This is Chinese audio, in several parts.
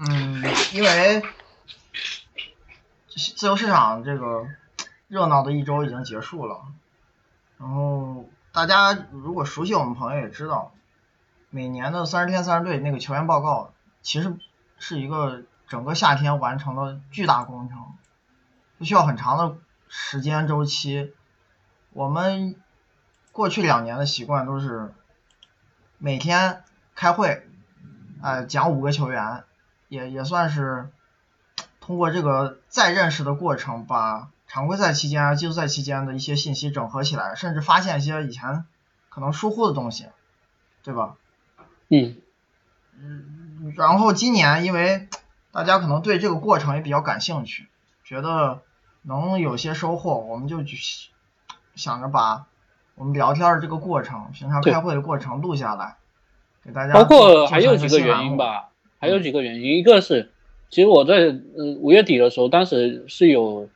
嗯，因为自由市场这个热闹的一周已经结束了，然后大家如果熟悉我们朋友也知道，每年的三十天三十队那个球员报告，其实是一个整个夏天完成的巨大工程，不需要很长的时间周期。我们过去两年的习惯都是每天开会，呃，讲五个球员。也也算是通过这个再认识的过程，把常规赛期间啊、季后赛期间的一些信息整合起来，甚至发现一些以前可能疏忽的东西，对吧？嗯。嗯，然后今年因为大家可能对这个过程也比较感兴趣，觉得能有些收获，我们就想着把我们聊天的这个过程、平常开会的过程录下来，给大家。包括还有几个原因吧。还有几个原因，一个是，其实我在呃五月底的时候，当时是有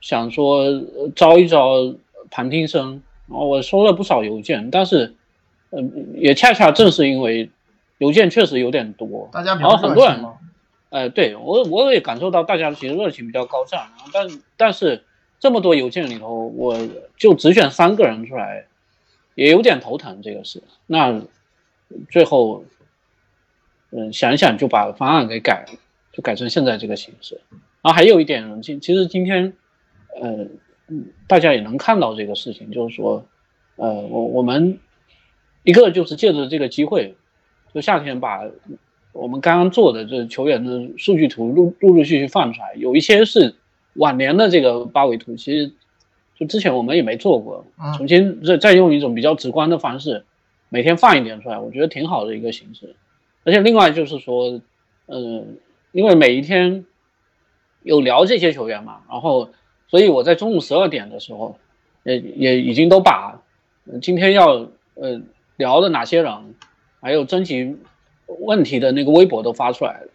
想说招一招旁听生，然后我收了不少邮件，但是，嗯，也恰恰正是因为邮件确实有点多，大家然后很多人，呃，对我我也感受到大家其实热情比较高涨，但但是这么多邮件里头，我就只选三个人出来，也有点头疼这个事，那最后。嗯，想一想就把方案给改了，就改成现在这个形式。然后还有一点，其其实今天，呃，大家也能看到这个事情，就是说，呃，我我们一个就是借着这个机会，就夏天把我们刚刚做的这球员的数据图陆陆陆续续放出来，有一些是晚年的这个八维图，其实就之前我们也没做过，重新再再用一种比较直观的方式，每天放一点出来，我觉得挺好的一个形式。而且另外就是说，嗯，因为每一天有聊这些球员嘛，然后所以我在中午十二点的时候，也也已经都把今天要呃聊的哪些人，还有征集问题的那个微博都发出来了，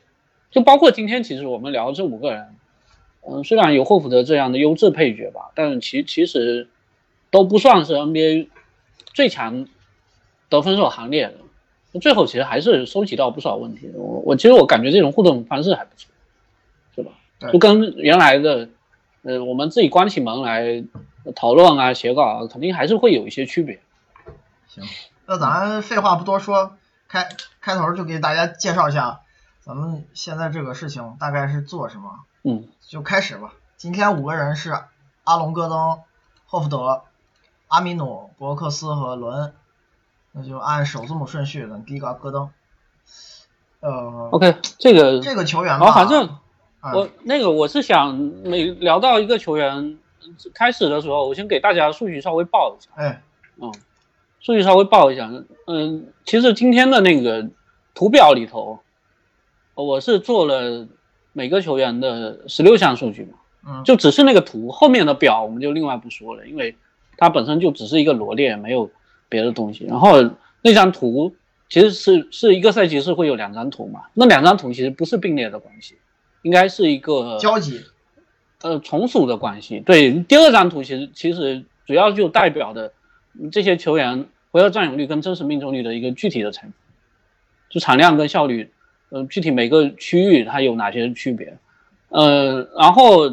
就包括今天其实我们聊这五个人，嗯，虽然有霍福德这样的优质配角吧，但其其实都不算是 NBA 最强得分手行列的。最后其实还是收集到不少问题，我我其实我感觉这种互动方式还不错，是吧？就跟原来的，呃，我们自己关起门来讨论啊、写稿啊，肯定还是会有一些区别。行，那咱废话不多说，开开头就给大家介绍一下咱们现在这个事情大概是做什么。嗯，就开始吧。今天五个人是阿隆、戈登、霍福德、阿米努、博克斯和伦。那就按首字母顺序的，第一个戈登，呃，OK，这个这个球员吧，反正我那个我是想每聊到一个球员开始的时候，我先给大家数据稍微报一下，哎，嗯，数据稍微报一下，嗯，其实今天的那个图表里头，我是做了每个球员的十六项数据嘛，嗯，就只是那个图后面的表我们就另外不说了，因为它本身就只是一个罗列，没有。别的东西，然后那张图其实是是一个赛季是会有两张图嘛？那两张图其实不是并列的关系，应该是一个交集，呃，从属的关系。对，第二张图其实其实主要就代表的这些球员回合占有率跟真实命中率的一个具体的成，就产量跟效率，呃，具体每个区域它有哪些区别？呃，然后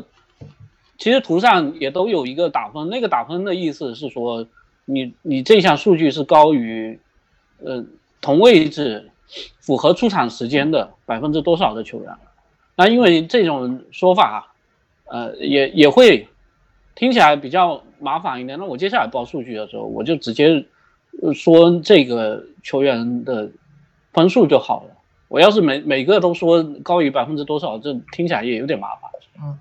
其实图上也都有一个打分，那个打分的意思是说。你你这项数据是高于，呃，同位置符合出场时间的百分之多少的球员？那因为这种说法，呃，也也会听起来比较麻烦一点。那我接下来报数据的时候，我就直接说这个球员的分数就好了。我要是每每个都说高于百分之多少，这听起来也有点麻烦。嗯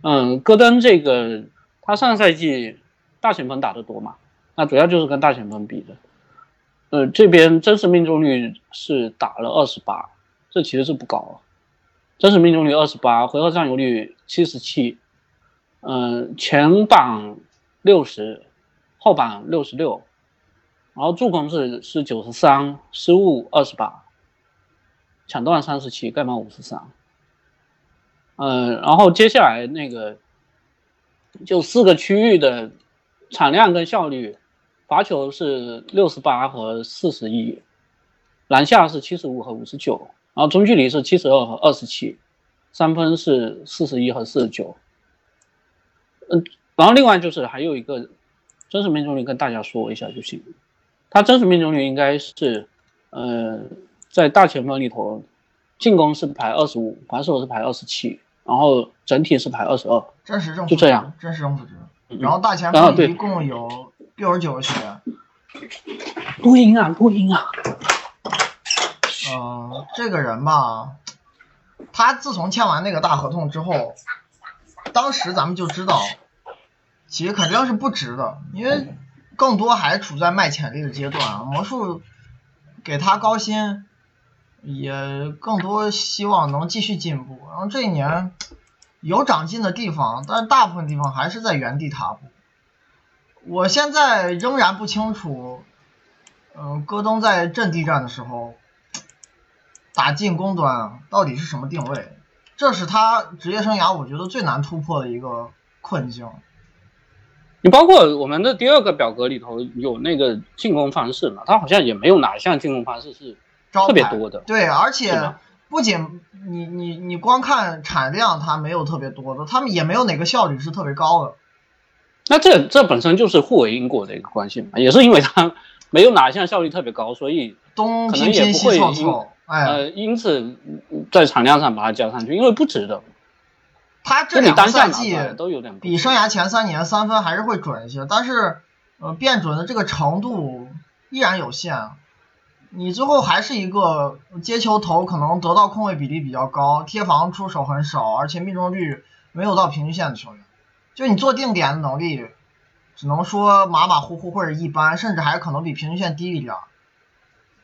嗯，戈登这个他上赛季大前锋打得多嘛？那主要就是跟大前锋比的，呃，这边真实命中率是打了二十八，这其实是不高啊，真实命中率二十八，回合占有率七十七，嗯，前榜六十，后榜六十六，然后助攻是是九十三，失误二十八，抢断三十七，盖帽五十三，嗯，然后接下来那个就四个区域的产量跟效率。罚球是六十八和四十一，篮下是七十五和五十九，然然后中距离是七十二和二十七，三分是四十一和四十九。嗯，然后另外就是还有一个真实命中率跟大家说一下就行。他真实命中率应该是，呃，在大前锋里头，进攻是排二十五，防守是排二十七，然后整体是排二十二。真实正负就这样，真实正负值。然后大前锋一共有六十九个球员。录音啊，录音啊。嗯，这个人吧，他自从签完那个大合同之后，当时咱们就知道，其实肯定是不值的，因为更多还处在卖潜力的阶段啊。魔术给他高薪，也更多希望能继续进步。然后这一年有长进的地方，但是大部分地方还是在原地踏步。我现在仍然不清楚，嗯、戈登在阵地战的时候。打进攻端到底是什么定位？这是他职业生涯我觉得最难突破的一个困境。你包括我们的第二个表格里头有那个进攻方式嘛，他好像也没有哪一项进攻方式是招特别多的。对，而且不仅你你你光看产量，它没有特别多的，他们也没有哪个效率是特别高的。那这这本身就是互为因果的一个关系嘛，也是因为他 没有哪一项效率特别高，所以东可能也拼拼西不会因凑凑，哎，呃，因此嗯在产量上把它加上去，因为不值得。他这两个赛季都有点比生涯前三年三分还是会准一些，但是呃变准的这个程度依然有限。你最后还是一个接球投可能得到空位比例比较高，贴防出手很少，而且命中率没有到平均线的球员。就你做定点的能力，只能说马马虎虎或者一般，甚至还可能比平均线低一点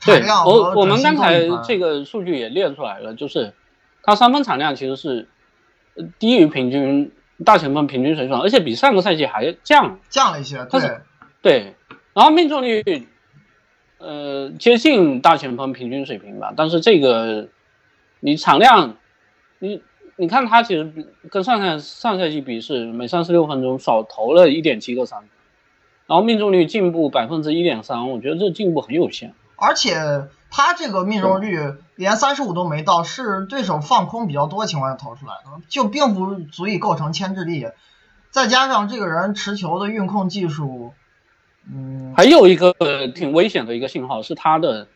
对，我我们刚才这个数据也列出来了，就是他三分产量其实是呃低于平均大前锋平均水准，而且比上个赛季还降。降了一些，对，对，然后命中率，呃，接近大前锋平均水平吧，但是这个你产量，你你看他其实跟上赛上赛季比是每三十六分钟少投了一点七个三分，然后命中率进步百分之一点三，我觉得这进步很有限。而且他这个命中率连三十五都没到，是对手放空比较多情况下投出来的，就并不足以构成牵制力。再加上这个人持球的运控技术，嗯，还有一个呃挺危险的一个信号是他的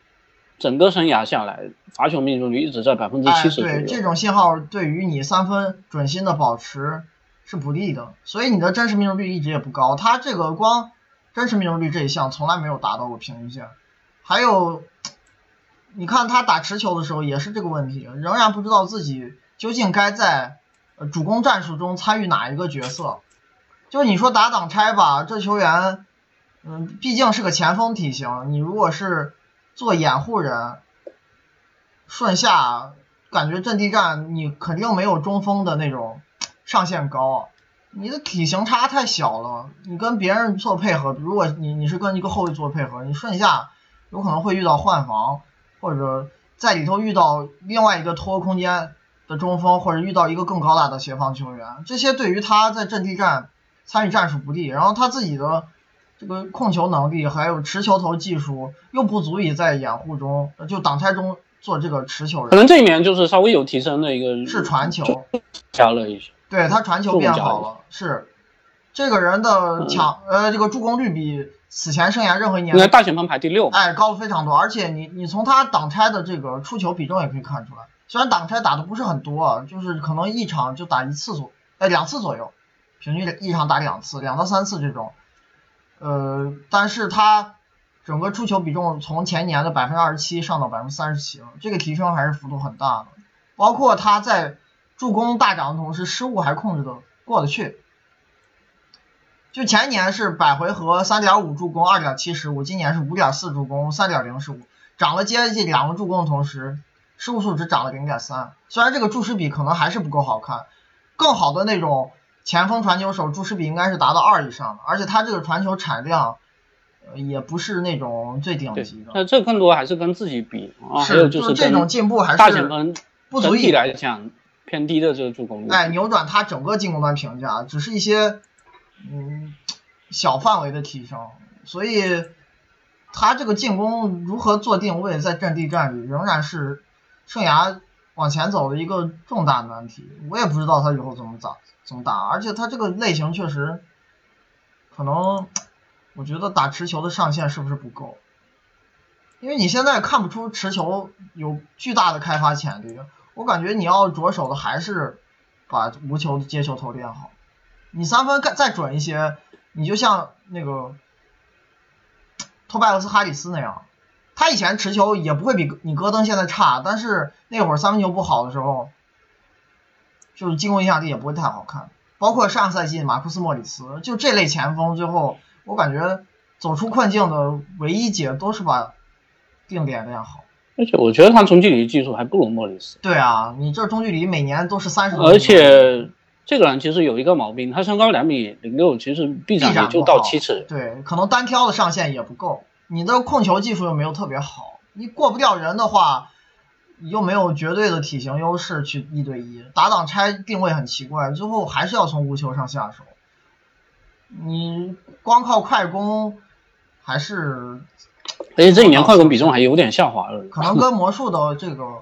整个生涯下来罚球命中率一直在百分之哎，七十左对，这。种信号对于你三分准心的保持是不利的，所以你的真实命中率一直也不高。他这个光真实命中率这一项从来没有达到过平均线。还有，你看他打持球的时候也是这个问题，仍然不知道自己究竟该在呃主攻战术中参与哪一个角色。就是你说打挡拆吧，这球员，嗯，毕竟是个前锋体型，你如果是做掩护人，顺下，感觉阵地战你肯定没有中锋的那种上限高，你的体型差太小了，你跟别人做配合，如果你你是跟一个后卫做配合，你顺下有可能会遇到换防，或者在里头遇到另外一个拖空间的中锋，或者遇到一个更高大的协防球员，这些对于他在阵地战参与战术不利，然后他自己的这个控球能力还有持球投技术又不足以在掩护中就挡拆中做这个持球人，可能这一年就是稍微有提升的一个是传球，加了一些。对他传球变好了，是这个人的抢呃这个助攻率比此前生涯任何一年应该大前锋排第六嘛。哎高了非常多，而且你你从他挡拆的这个出球比重也可以看出来，虽然挡拆打的不是很多，啊，就是可能一场就打一次左哎两次左右，平均一场打两次，两到三次这种，呃，但是他整个出球比重从前年的百分之二十七上到百分之三十七了，这个提升还是幅度很大的，包括他在助攻大涨的同时，失误还控制的过得去。就前年是百回合三点五助攻，二点七失误，今年是五点四助攻，三点零失误，涨了接近两个助攻的同时，失误数只涨了零点三。虽然这个注释比可能还是不够好看，更好的那种前锋传球手注视比应该是达到二以上的，而且他这个传球产量，呃，也不是那种最顶级，的。那这更多还是跟自己比啊，还是，有就是这种进步还是大前锋不足以来讲偏低的这个助攻率。哎扭转他整个进攻端评价，只是一些嗯小范围的提升，所以他这个进攻如何做定位，在阵地战里仍然是生涯往前走的一个重大难题。我也不知道他以后怎么打怎么打，而且他这个类型确实可能，我觉得打持球的上限是不是不够？因为你现在看不出持球有巨大的开发潜力，我感觉你要着手的还是把无球的接球投练好。你三分再再准一些，你就像那个托拜厄斯哈里斯那样，他以前持球也不会比你戈登现在差，但是那会儿三分球不好的时候，就是进攻影响力也不会太好看。包括上赛季马库斯莫里斯，就这类前锋，最后我感觉走出困境的唯一解都是把。定点练好，而且我觉得他中距离技术还不如莫里斯。对啊，你这中距离每年都是三十而且这个人其实有一个毛病，他身高两米零六，其实臂展也就到七尺。对，可能单挑的上限也不够。你的控球技术又没有特别好，你过不掉人的话，又没有绝对的体型优势去一对一打挡拆定位很奇怪，最后还是要从无球上下手。你光靠快攻还是。而且这几年快攻比重还有点下滑了，可能跟魔术的这个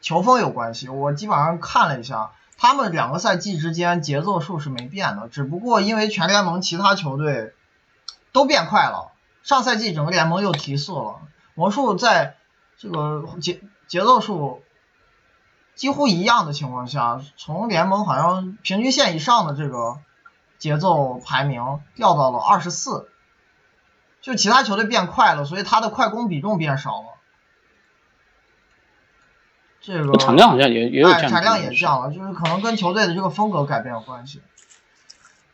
球风有关系。我基本上看了一下，他们两个赛季之间节奏数是没变的，只不过因为全联盟其他球队都变快了，上赛季整个联盟又提速了，魔术在这个节节奏数几乎一样的情况下，从联盟好像平均线以上的这个节奏排名掉到了二十四。就其他球队变快了，所以他的快攻比重变少了。这个产量好像也也有降，产量也降了，就是可能跟球队的这个风格改变有关系。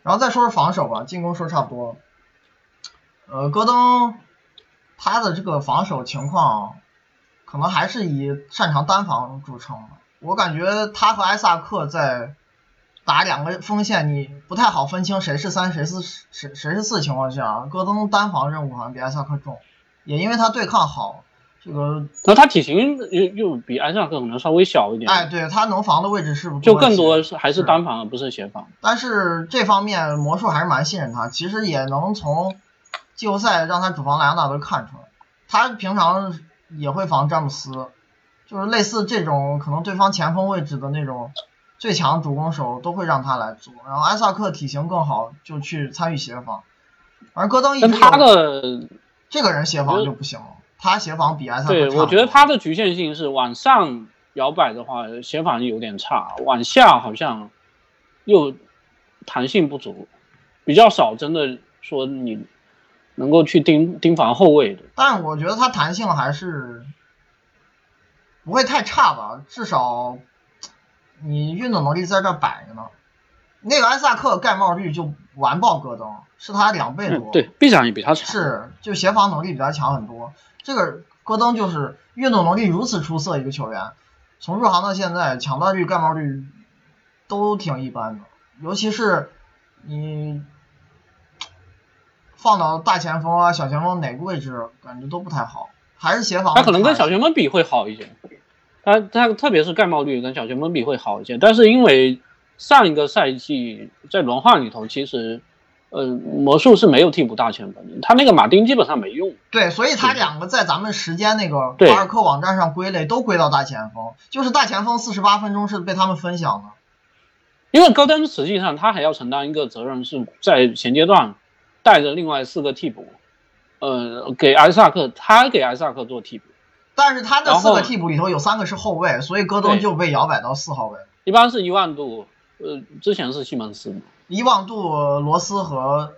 然后再说说防守吧，进攻说差不多。呃，戈登他的这个防守情况，可能还是以擅长单防著称的。我感觉他和埃萨克在。打两个锋线，你不太好分清谁是三谁是谁谁是四情况下，戈登单防任务好像比埃萨克重，也因为他对抗好，这个那他体型又又比埃萨克可能稍微小一点，哎，对他能防的位置是不就更多是还是单防而不是协防，但是这方面魔术还是蛮信任他，其实也能从季后赛让他主防莱昂纳德看出来，他平常也会防詹姆斯，就是类似这种可能对方前锋位置的那种。最强主攻手都会让他来做，然后埃萨克体型更好，就去参与协防。而戈登一他的这个人协防就不行了，他协防比埃萨克对，我觉得他的局限性是往上摇摆的话，协防有点差；往下好像又弹性不足，比较少。真的说你能够去盯盯防后卫的，但我觉得他弹性还是不会太差吧，至少。你运动能力在这摆着呢，那个埃萨克盖帽率就完爆戈登，是他两倍多。对，臂展也比他强。是，就协防能力比他强很多。这个戈登就是运动能力如此出色一个球员，从入行到现在抢断率、盖帽率都挺一般的，尤其是你放到大前锋啊、小前锋哪个位置，感觉都不太好，还是协防。他可能跟小前锋比会好一些。他他特别是盖帽率跟小前锋比会好一些，但是因为上一个赛季在轮换里头，其实呃魔术是没有替补大前锋的，他那个马丁基本上没用。对，所以他两个在咱们时间那个巴尔克网站上归类都归到大前锋，就是大前锋四十八分钟是被他们分享的。因为高登实际上他还要承担一个责任，是在前阶段带着另外四个替补，呃给埃萨克，他给埃萨克做替补。但是他那四个替补里头有三个是后卫，所以戈登就被摇摆到四号位。一般是伊万度，呃，之前是西蒙斯。伊万度、罗斯和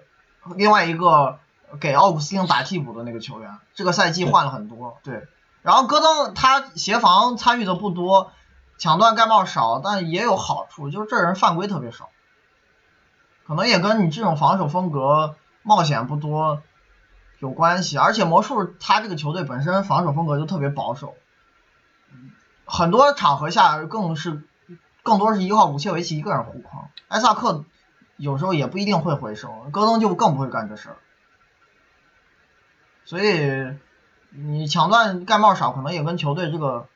另外一个给奥古斯丁打替补的那个球员，这个赛季换了很多。对，然后戈登他协防参与的不多，抢断盖帽少，但也有好处，就是这人犯规特别少，可能也跟你这种防守风格冒险不多。有关系，而且魔术他这个球队本身防守风格就特别保守，很多场合下更是更多是依靠武切维奇一个人护框，埃萨克有时候也不一定会回收，戈登就更不会干这事儿，所以你抢断盖帽少，可能也跟球队这个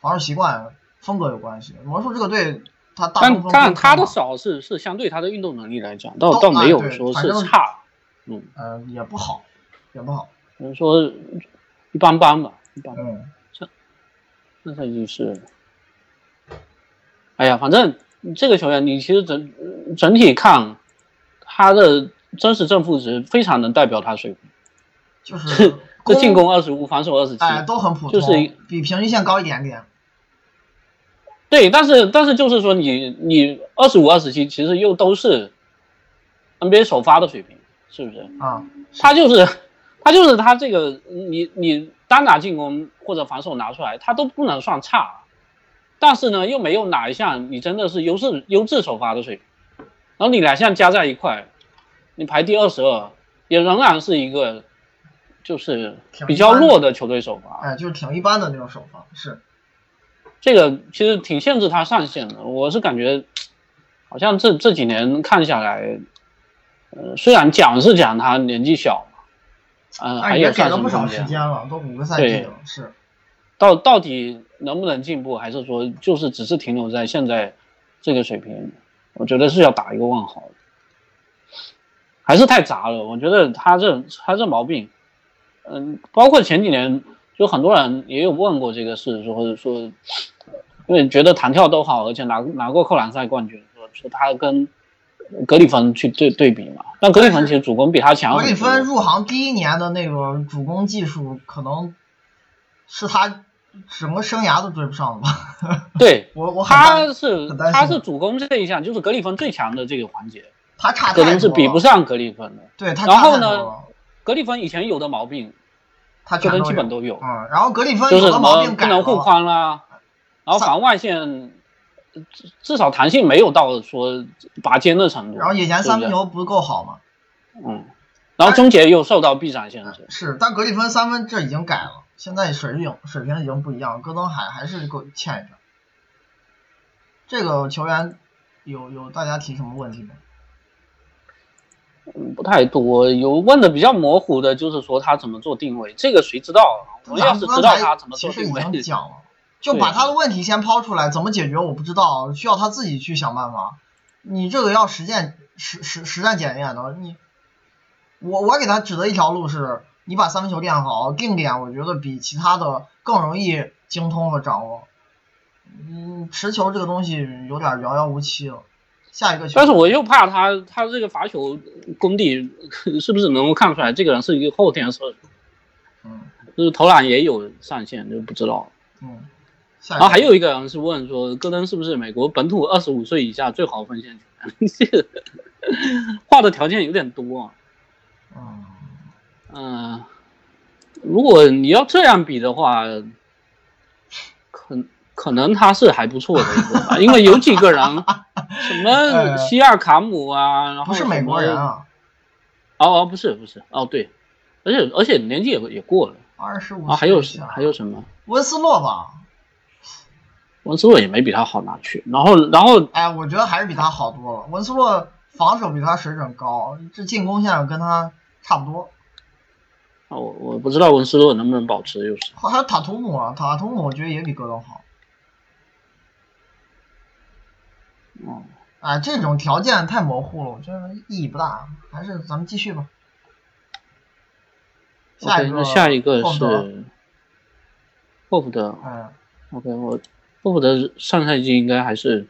防守习惯风格有关系。魔术这个队他大但但他的少是是相对他的运动能力来讲，倒倒没有说是差，嗯呃也不好。也不好，只能说一般般吧，一般。嗯，那赛季是，哎呀，反正这个球员你其实整整体看他的真实正负值非常能代表他水平，就是这进攻二十五，防守二十七，哎，都很普通，就是比平均线高一点点。对，但是但是就是说你你二十五二十七，其实又都是 NBA 首发的水平，是不是？啊，他就是他就是他这个你你单打进攻或者防守拿出来，他都不能算差，但是呢又没有哪一项你真的是优质优质首发的水平，然后你两项加在一块，你排第二十二，也仍然是一个就是比较弱的球队首发，哎，就是挺一般的那种首发，是。这个其实挺限制他上限的，我是感觉，好像这这几年看下来，呃，虽然讲是讲他年纪小嘛，嗯，还有给了不少时间了，都五个赛季了，是。到到底能不能进步，还是说就是只是停留在现在这个水平？我觉得是要打一个问号，还是太杂了。我觉得他这他这毛病，嗯，包括前几年就很多人也有问过这个事，说说。因为觉得弹跳都好，而且拿拿过扣篮赛冠军，说说他跟格里芬去对对比嘛。但格里芬其实主攻比他强。格里芬入行第一年的那个主攻技术，可能是他整个生涯都追不上的吧？对，我我他是他是主攻这一项，就是格里芬最强的这个环节，他差可能是比不上格里芬的。对他然后呢，格里芬以前有的毛病，他可能基本都有。嗯，然后格里芬就是什么不能护框啦。然后防外线至至少弹性没有到说拔尖的程度。然后以前三分球不够好吗？嗯。然后终结又受到臂展限制。是，但格里芬三分这已经改了，现在水平水平已经不一样，戈登海还是够欠一点。这个球员有有大家提什么问题没？嗯，不太多，有问的比较模糊的，就是说他怎么做定位，这个谁知道？我要是知道他怎么做定位。讲了。就把他的问题先抛出来，怎么解决我不知道，需要他自己去想办法。你这个要实践实实实战检验的，你我我给他指的一条路是，你把三分球练好，定点我觉得比其他的更容易精通和掌握。嗯，持球这个东西有点遥遥无期了。下一个球，但是我又怕他他这个罚球功底 是不是能够看出来这个人是一个后天射手？嗯，就是投篮也有上限，就不知道。嗯。然后还有一个人是问说，戈登是不是美国本土二十五岁以下最好锋线球员？这 个画的条件有点多。嗯嗯，如果你要这样比的话，可可能他是还不错的一个吧，因为有几个人，什么 西尔卡姆啊，然后不是美国人啊。哦哦，不是不是哦对，而且而且年纪也也过了，二十五。啊还有还有什么？温斯洛吧。温斯洛也没比他好哪去，然后，然后，哎，我觉得还是比他好多了。文斯洛防守比他水准高，这进攻线跟他差不多。啊，我我不知道文斯洛能不能保持优势。还有塔图姆啊，塔图姆我觉得也比戈登好。嗯，哎，这种条件太模糊了，我觉得意义不大，还是咱们继续吧。下一个，下一个是霍福德。嗯，OK，我。霍福德上赛季应该还是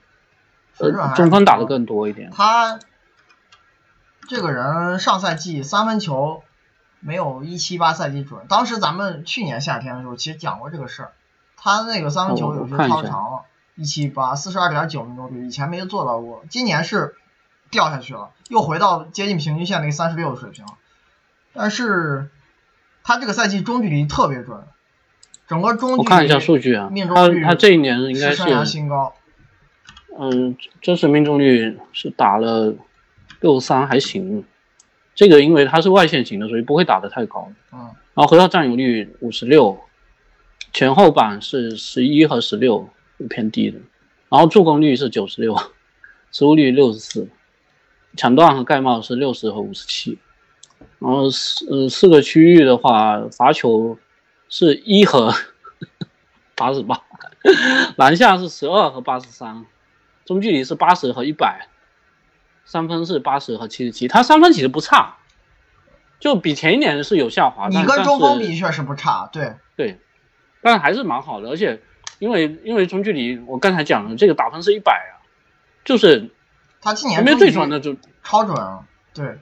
中锋打的更多一点。他这个人上赛季三分球没有一七八赛季准。当时咱们去年夏天的时候其实讲过这个事儿，他那个三分球有些超长了，一七八四十二点九命中率，以前没做到过，今年是掉下去了，又回到接近平均线那个三十六的水平。但是他这个赛季中距离特别准。整个中距我看一下数据啊，他他这一年应该是新高。嗯，真实命中率是打了六三还行，这个因为他是外线型的，所以不会打得太高。嗯。然后回到占有率五十六，前后板是十一和十六，偏低的。然后助攻率是九十六，失误率六十四，抢断和盖帽是六十和五十七。然后四呃四个区域的话，罚球。是一和 八十八，篮下是十二和八十三，中距离是八十和一百，三分是八十和七十七。他三分其实不差，就比前一年是有下滑。你跟中锋比确实不差，对对，但还是蛮好的。而且因为因为中距离我刚才讲了，这个打分是一百啊，就是他今年没最准的就超准啊，对，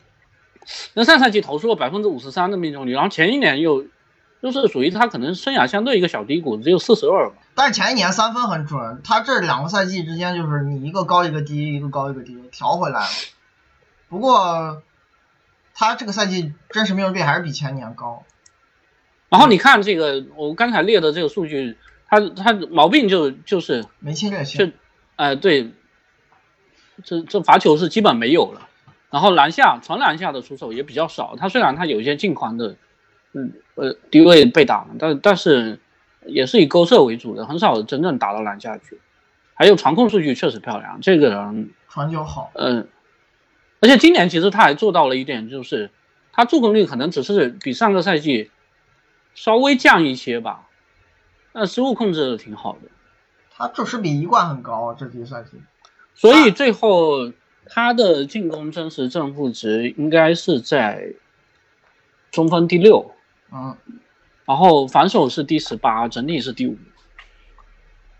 那上赛季投出了百分之五十三的命中率，然后前一年又就是属于他可能生涯相对一个小低谷，只有四十二嘛。但是前一年三分很准，他这两个赛季之间就是你一个高一个低，一个高一个低，调回来了。不过他这个赛季真实命中率还是比前年高。然后你看这个，我刚才列的这个数据，他他毛病就就是没侵略性，就，哎对，这这罚球是基本没有了，然后篮下纯篮下的出手也比较少。他虽然他有一些近框的，嗯呃低位被打，但但是也是以勾射为主的，很少真正打到篮下去。还有传控数据确实漂亮，这个人传球好，嗯，而且今年其实他还做到了一点，就是他助攻率可能只是比上个赛季。稍微降一些吧，但失误控制的挺好的。他这是比一贯很高，这季赛季。所以最后他的进攻真实正负值应该是在中锋第六，嗯，然后反手是第十八，整体是第五。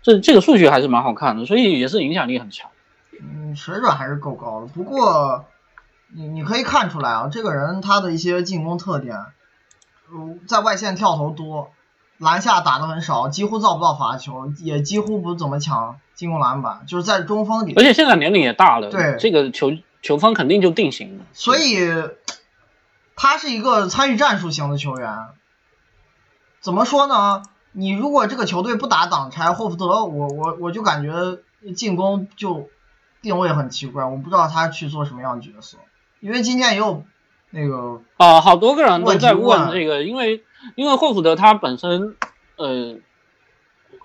这这个数据还是蛮好看的，所以也是影响力很强。嗯，水准还是够高的。不过你你可以看出来啊，这个人他的一些进攻特点。在外线跳投多，篮下打的很少，几乎造不到罚球，也几乎不怎么抢进攻篮板，就是在中锋里。而且现在年龄也大了，对这个球球风肯定就定型了。所以，他是一个参与战术型的球员。怎么说呢？你如果这个球队不打挡拆，霍福德，我我我就感觉进攻就定位很奇怪，我不知道他去做什么样的角色，因为今天也有。那个啊，好多个人都在问这个，因为因为霍福德他本身呃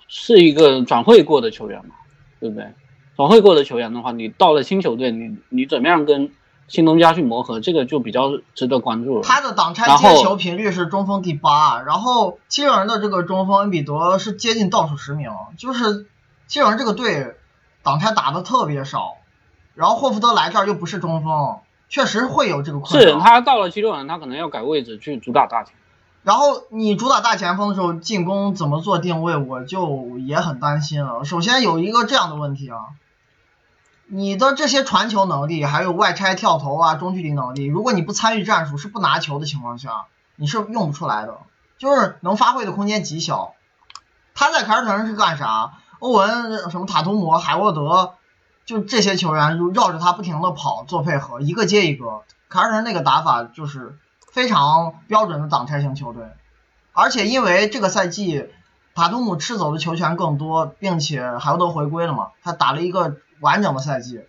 是一个转会过的球员嘛，对不对？转会过的球员的话，你到了新球队，你你怎么样跟新东家去磨合，这个就比较值得关注了。他的挡拆接球频率是中锋第八，然后七六人的这个中锋恩比德是接近倒数十名，就是七六人这个队挡拆打的特别少，然后霍福德来这儿又不是中锋。确实会有这个困难。是他到了七六人，他可能要改位置去主打大前。然后你主打大前锋的时候，进攻怎么做定位，我就也很担心了。首先有一个这样的问题啊，你的这些传球能力，还有外拆跳投啊、中距离能力，如果你不参与战术，是不拿球的情况下，你是用不出来的，就是能发挥的空间极小。他在凯尔特人是干啥？欧文、什么塔图姆、海沃德。就这些球员就绕着他不停的跑做配合，一个接一个。凯尔特人那个打法就是非常标准的挡拆型球队，而且因为这个赛季塔图姆吃走的球权更多，并且海沃德回归了嘛，他打了一个完整的赛季，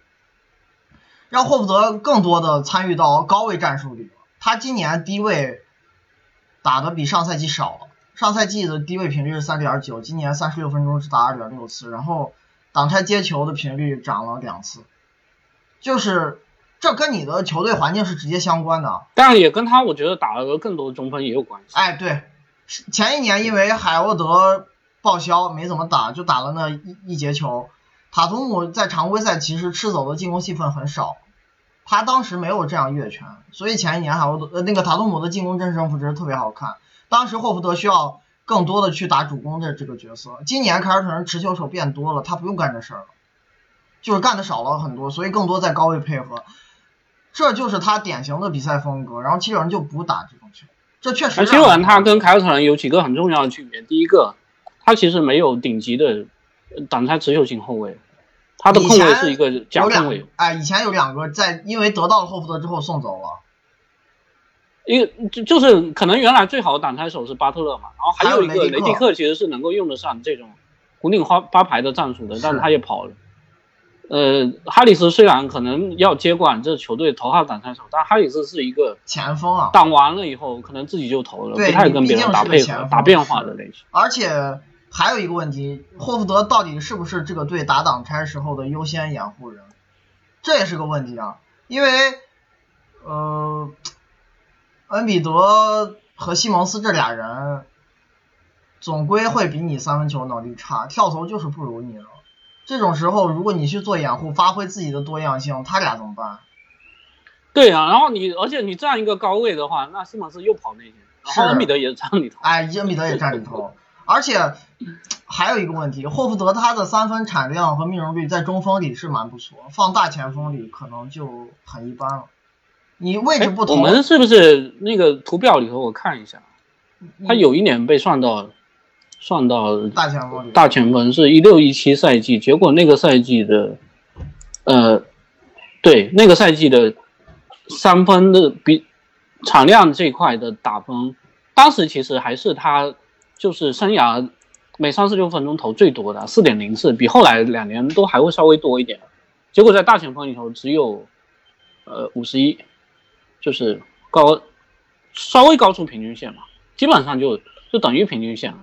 让霍福德更多的参与到高位战术里。他今年低位打的比上赛季少了，上赛季的低位频率是三点九，今年三十六分钟只打二点六次，然后。挡拆接球的频率涨了两次，就是这跟你的球队环境是直接相关的，但是也跟他我觉得打了更多的中锋也有关系。哎，对，前一年因为海沃德报销没怎么打，就打了那一一节球。塔图姆在常规赛其实吃走的进攻戏份很少，他当时没有这样越权，所以前一年海沃德呃那个塔图姆的进攻真实胜负值特别好看。当时霍福德需要。更多的去打主攻的这个角色，今年凯尔特人持球手变多了，他不用干这事儿了，就是干的少了很多，所以更多在高位配合，这就是他典型的比赛风格。然后七六人就不打这种球，这确实。七六人他跟凯尔特人有几个很重要的区别，第一个，他其实没有顶级的挡拆持球型后卫，他的控卫是一个假控卫。哎，以前有两个在，因为得到了霍福德之后送走了。因为就就是可能原来最好的挡拆手是巴特勒嘛，然后还有一个雷迪克其实是能够用得上这种弧顶花八排的战术的，但是他也跑了。呃，哈里斯虽然可能要接管这球队头号挡拆手，但哈里斯是一个前锋啊，挡完了以后可能自己就投了，不太跟别人打配合、打变化的类型。而且还有一个问题，霍福德到底是不是这个队打挡拆时候的优先掩护人？这也是个问题啊，因为呃。恩比德和西蒙斯这俩人，总归会比你三分球能力差，跳投就是不如你了。这种时候，如果你去做掩护，发挥自己的多样性，他俩怎么办？对呀，然后你，而且你占一个高位的话，那西蒙斯又跑内线，然后恩比德也站里头。哎，恩比德也站里头，而且还有一个问题，霍福德他的三分产量和命中率在中锋里是蛮不错，放大前锋里可能就很一般了。你位置不同，我们是不是那个图表里头我看一下，他有一年被算到算到大前锋里，大前锋是一六一七赛季，结果那个赛季的呃，对那个赛季的三分的比产量这块的打分，当时其实还是他就是生涯每三十六分钟投最多的四点零四，比后来两年都还会稍微多一点，结果在大前锋里头只有呃五十一。就是高，稍微高出平均线嘛，基本上就就等于平均线了。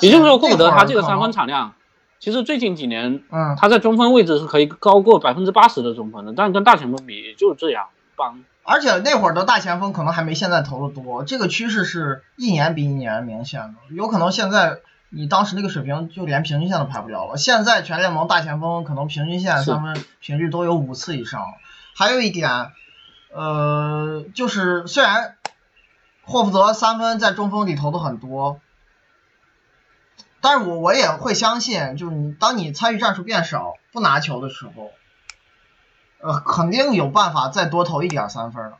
也就是说，霍福德他这个三分产量，其实最近几年，嗯，他在中锋位置是可以高过百分之八十的中锋的，但跟大前锋比就是这样帮。而且那会儿的大前锋可能还没现在投的多，这个趋势是一年比一年明显的。有可能现在你当时那个水平就连平均线都排不了了。现在全联盟大前锋可能平均线三分频率都有五次以上。还有一点。呃，就是虽然霍福德三分在中锋里投的很多，但是我我也会相信，就是你当你参与战术变少，不拿球的时候，呃，肯定有办法再多投一点三分的，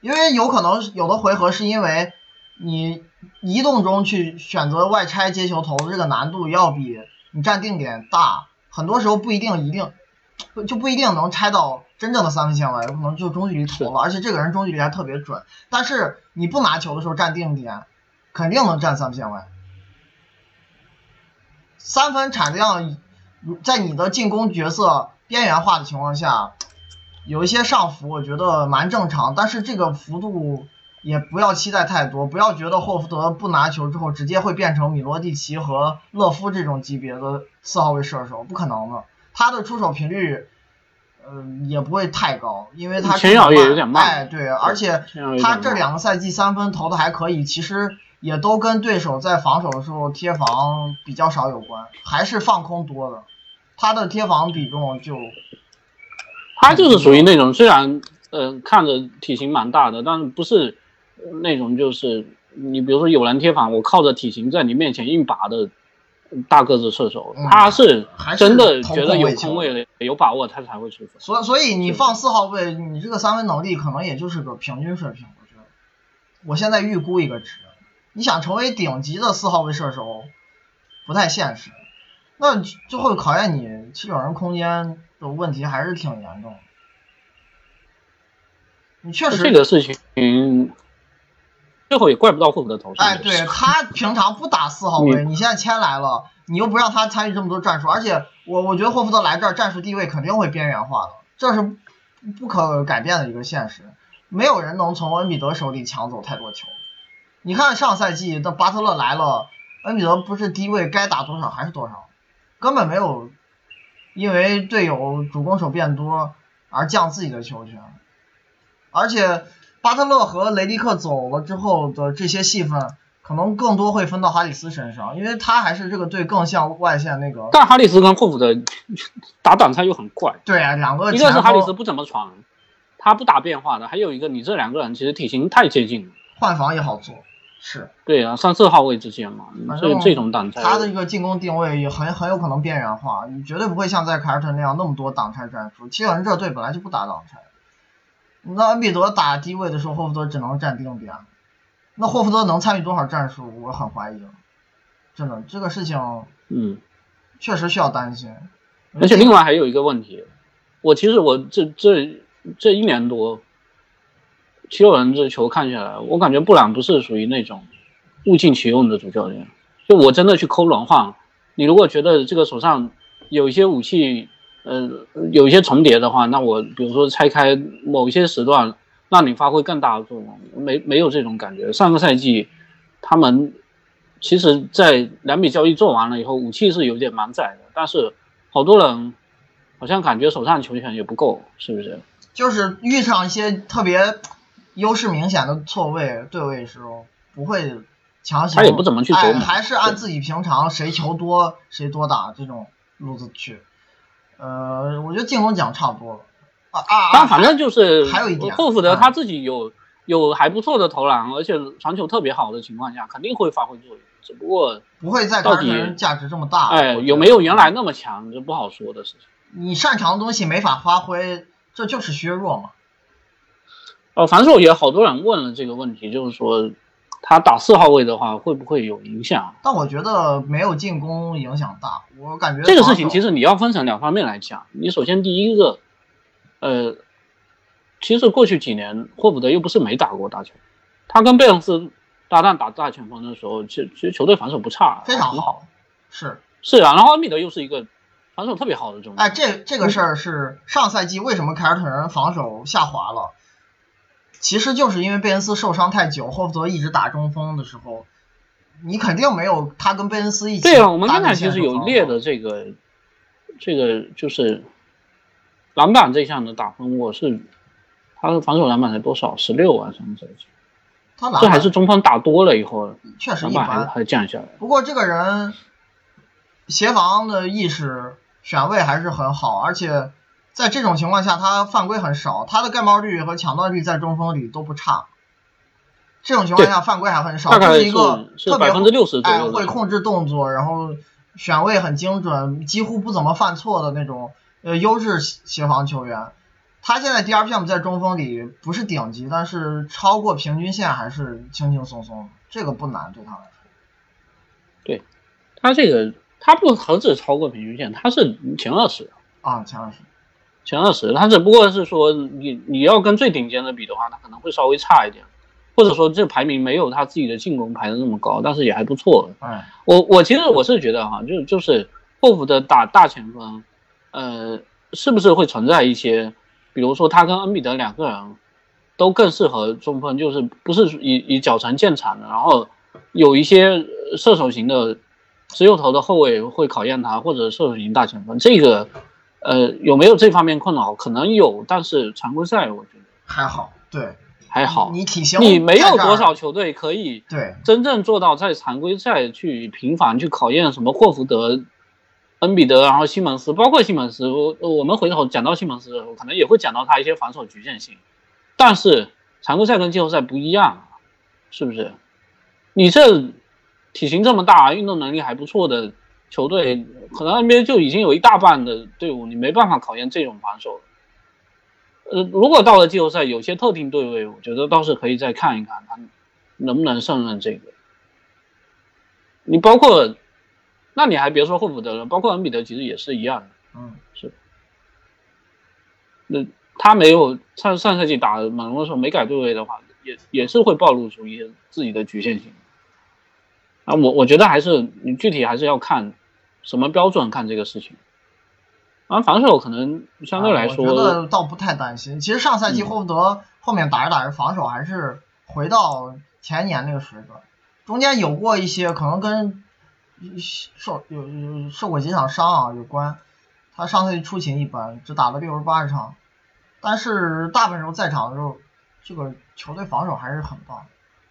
因为有可能有的回合是因为你移动中去选择外拆接球投的这个难度要比你站定点大，很多时候不一定一定就不一定能拆到。真正的三分线外，有可能就中距离投了，而且这个人中距离还特别准。但是你不拿球的时候站定点，肯定能站三分线外。三分产量在你的进攻角色边缘化的情况下，有一些上浮，我觉得蛮正常。但是这个幅度也不要期待太多，不要觉得霍福德不拿球之后直接会变成米罗蒂奇和勒夫这种级别的四号位射手，不可能的。他的出手频率。嗯，也不会太高，因为他前脚也有点慢。哎，对，而且他这两个赛季三分投的还可以，其实也都跟对手在防守的时候贴防比较少有关，还是放空多的。他的贴防比重就，他就是属于那种虽然呃看着体型蛮大的，但是不是那种就是你比如说有人贴防，我靠着体型在你面前硬拔的。大个子射手，他是真的觉得有空位了，有把握，他才会出手。所所以你放四号位，你这个三分能力可能也就是个平均水平。我觉得，我现在预估一个值，你想成为顶级的四号位射手，不太现实。那就会考验你七九人空间的问题，还是挺严重。你确实这个事情。最后也怪不到霍福德头上。哎，对他平常不打四号位，你现在签来了，你又不让他参与这么多战术，而且我我觉得霍福德来这儿战术地位肯定会边缘化的，这是不可改变的一个现实。没有人能从恩比德手里抢走太多球。你看上赛季的巴特勒来了，恩比德不是低位该打多少还是多少，根本没有因为队友主攻手变多而降自己的球权，而且。巴特勒和雷迪克走了之后的这些戏份，可能更多会分到哈里斯身上，因为他还是这个队更像外线那个。但哈里斯跟霍普德打挡拆又很怪。对啊，两个一个是哈里斯不怎么传，他不打变化的，还有一个你这两个人其实体型太接近了，换防也好做。是。对啊，三四号位之间嘛，所以这种挡拆。他的一个进攻定位也很很有可能边缘化，你绝对不会像在凯尔特人那样那么多挡拆战术。七六人这队本来就不打挡拆。那恩比德打低位的时候，霍福德只能站定边。那霍福德能参与多少战术，我很怀疑。真的，这个事情，嗯，确实需要担心。而且另外还有一个问题，我其实我这这这一年多，七六人这球看下来，我感觉布朗不是属于那种物尽其用的主教练。就我真的去抠轮换，你如果觉得这个手上有一些武器。呃，有一些重叠的话，那我比如说拆开某些时段，让你发挥更大的作用，没没有这种感觉。上个赛季，他们其实，在两笔交易做完了以后，武器是有点满载的，但是好多人好像感觉手上球权也不够，是不是？就是遇上一些特别优势明显的错位对位时候，不会强行，他也不怎么去琢磨，还是按自己平常谁球多谁多打这种路子去。呃，我觉得进攻奖差不多了啊啊！但反正就是还有一点，霍福德他自己有有还不错的投篮，而且传球特别好的情况下，肯定会发挥作用。只不过不会在凯尔特人价值这么大。哎，有没有原来那么强，这不好说的事情。你擅长的东西没法发挥，这就是削弱嘛。呃，反正我也好多人问了这个问题，就是说他打四号位的话会不会有影响？但我觉得没有进攻影响大，我感觉这个事情其实你要分成两方面来讲。你首先第一个，呃，其实过去几年霍福德又不是没打过大球，他跟贝恩斯搭档打大前锋的时候，其实其实球队防守不差，非常好。是是啊，然后恩比德又是一个防守特别好的中锋。哎，这这个事儿是上赛季为什么凯尔特人防守下滑了？其实就是因为贝恩斯受伤太久，霍福德一直打中锋的时候，你肯定没有他跟贝恩斯一起。对啊，我们刚才其实有列的这个，这个就是篮板这项的打分，我是他的防守篮板才多少？十六啊，上赛季。他这还是中锋打多了以后，确实一般，还还降下来。不过这个人协防的意识、选位还是很好，而且。在这种情况下，他犯规很少，他的盖帽率和抢断率在中锋里都不差。这种情况下犯规还很少，是一个特别哎会控制动作，然后选位很精准，几乎不怎么犯错的那种呃优质协防球员。他现在 DRPM 在中锋里不是顶级，但是超过平均线还是轻轻松松，这个不难对他来说。对他这个他不何止超过平均线，他是前二十啊前二十。前二十，他只不过是说你你要跟最顶尖的比的话，他可能会稍微差一点，或者说这排名没有他自己的进攻排的那么高，但是也还不错。哎，我我其实我是觉得哈，就就是霍福德打大前锋，呃，是不是会存在一些，比如说他跟恩比德两个人都更适合中锋，就是不是以以脚程见长的，然后有一些射手型的直右头的后卫会考验他，或者射手型大前锋这个。呃，有没有这方面困扰？可能有，但是常规赛我觉得还好，对，还好。你体型，你没有多少球队可以对真正做到在常规赛去频繁去考验什么霍福德、恩比德，然后西蒙斯，包括西蒙斯。我我们回头讲到西蒙斯的时候，可能也会讲到他一些防守局限性。但是常规赛跟季后赛不一样，是不是？你这体型这么大，运动能力还不错的。球队可能 NBA 就已经有一大半的队伍，你没办法考验这种防守。呃，如果到了季后赛，有些特定队位，我觉得倒是可以再看一看他能不能胜任这个。你包括，那你还别说霍福德了，包括恩比德其实也是一样的。嗯，是。那他没有上上赛季打猛龙的时候没改对位的话，也也是会暴露出一些自己的局限性。啊，我我觉得还是你具体还是要看什么标准看这个事情。啊，防守可能相对来说，我觉得倒不太担心。其实上赛季霍福德后面打着打着防守还是回到前年那个水准，中间有过一些可能跟受有有受过几场伤啊有关。他上赛季出勤一般，只打了六十八十场，但是大部分时候在场的时候，这个球队防守还是很棒。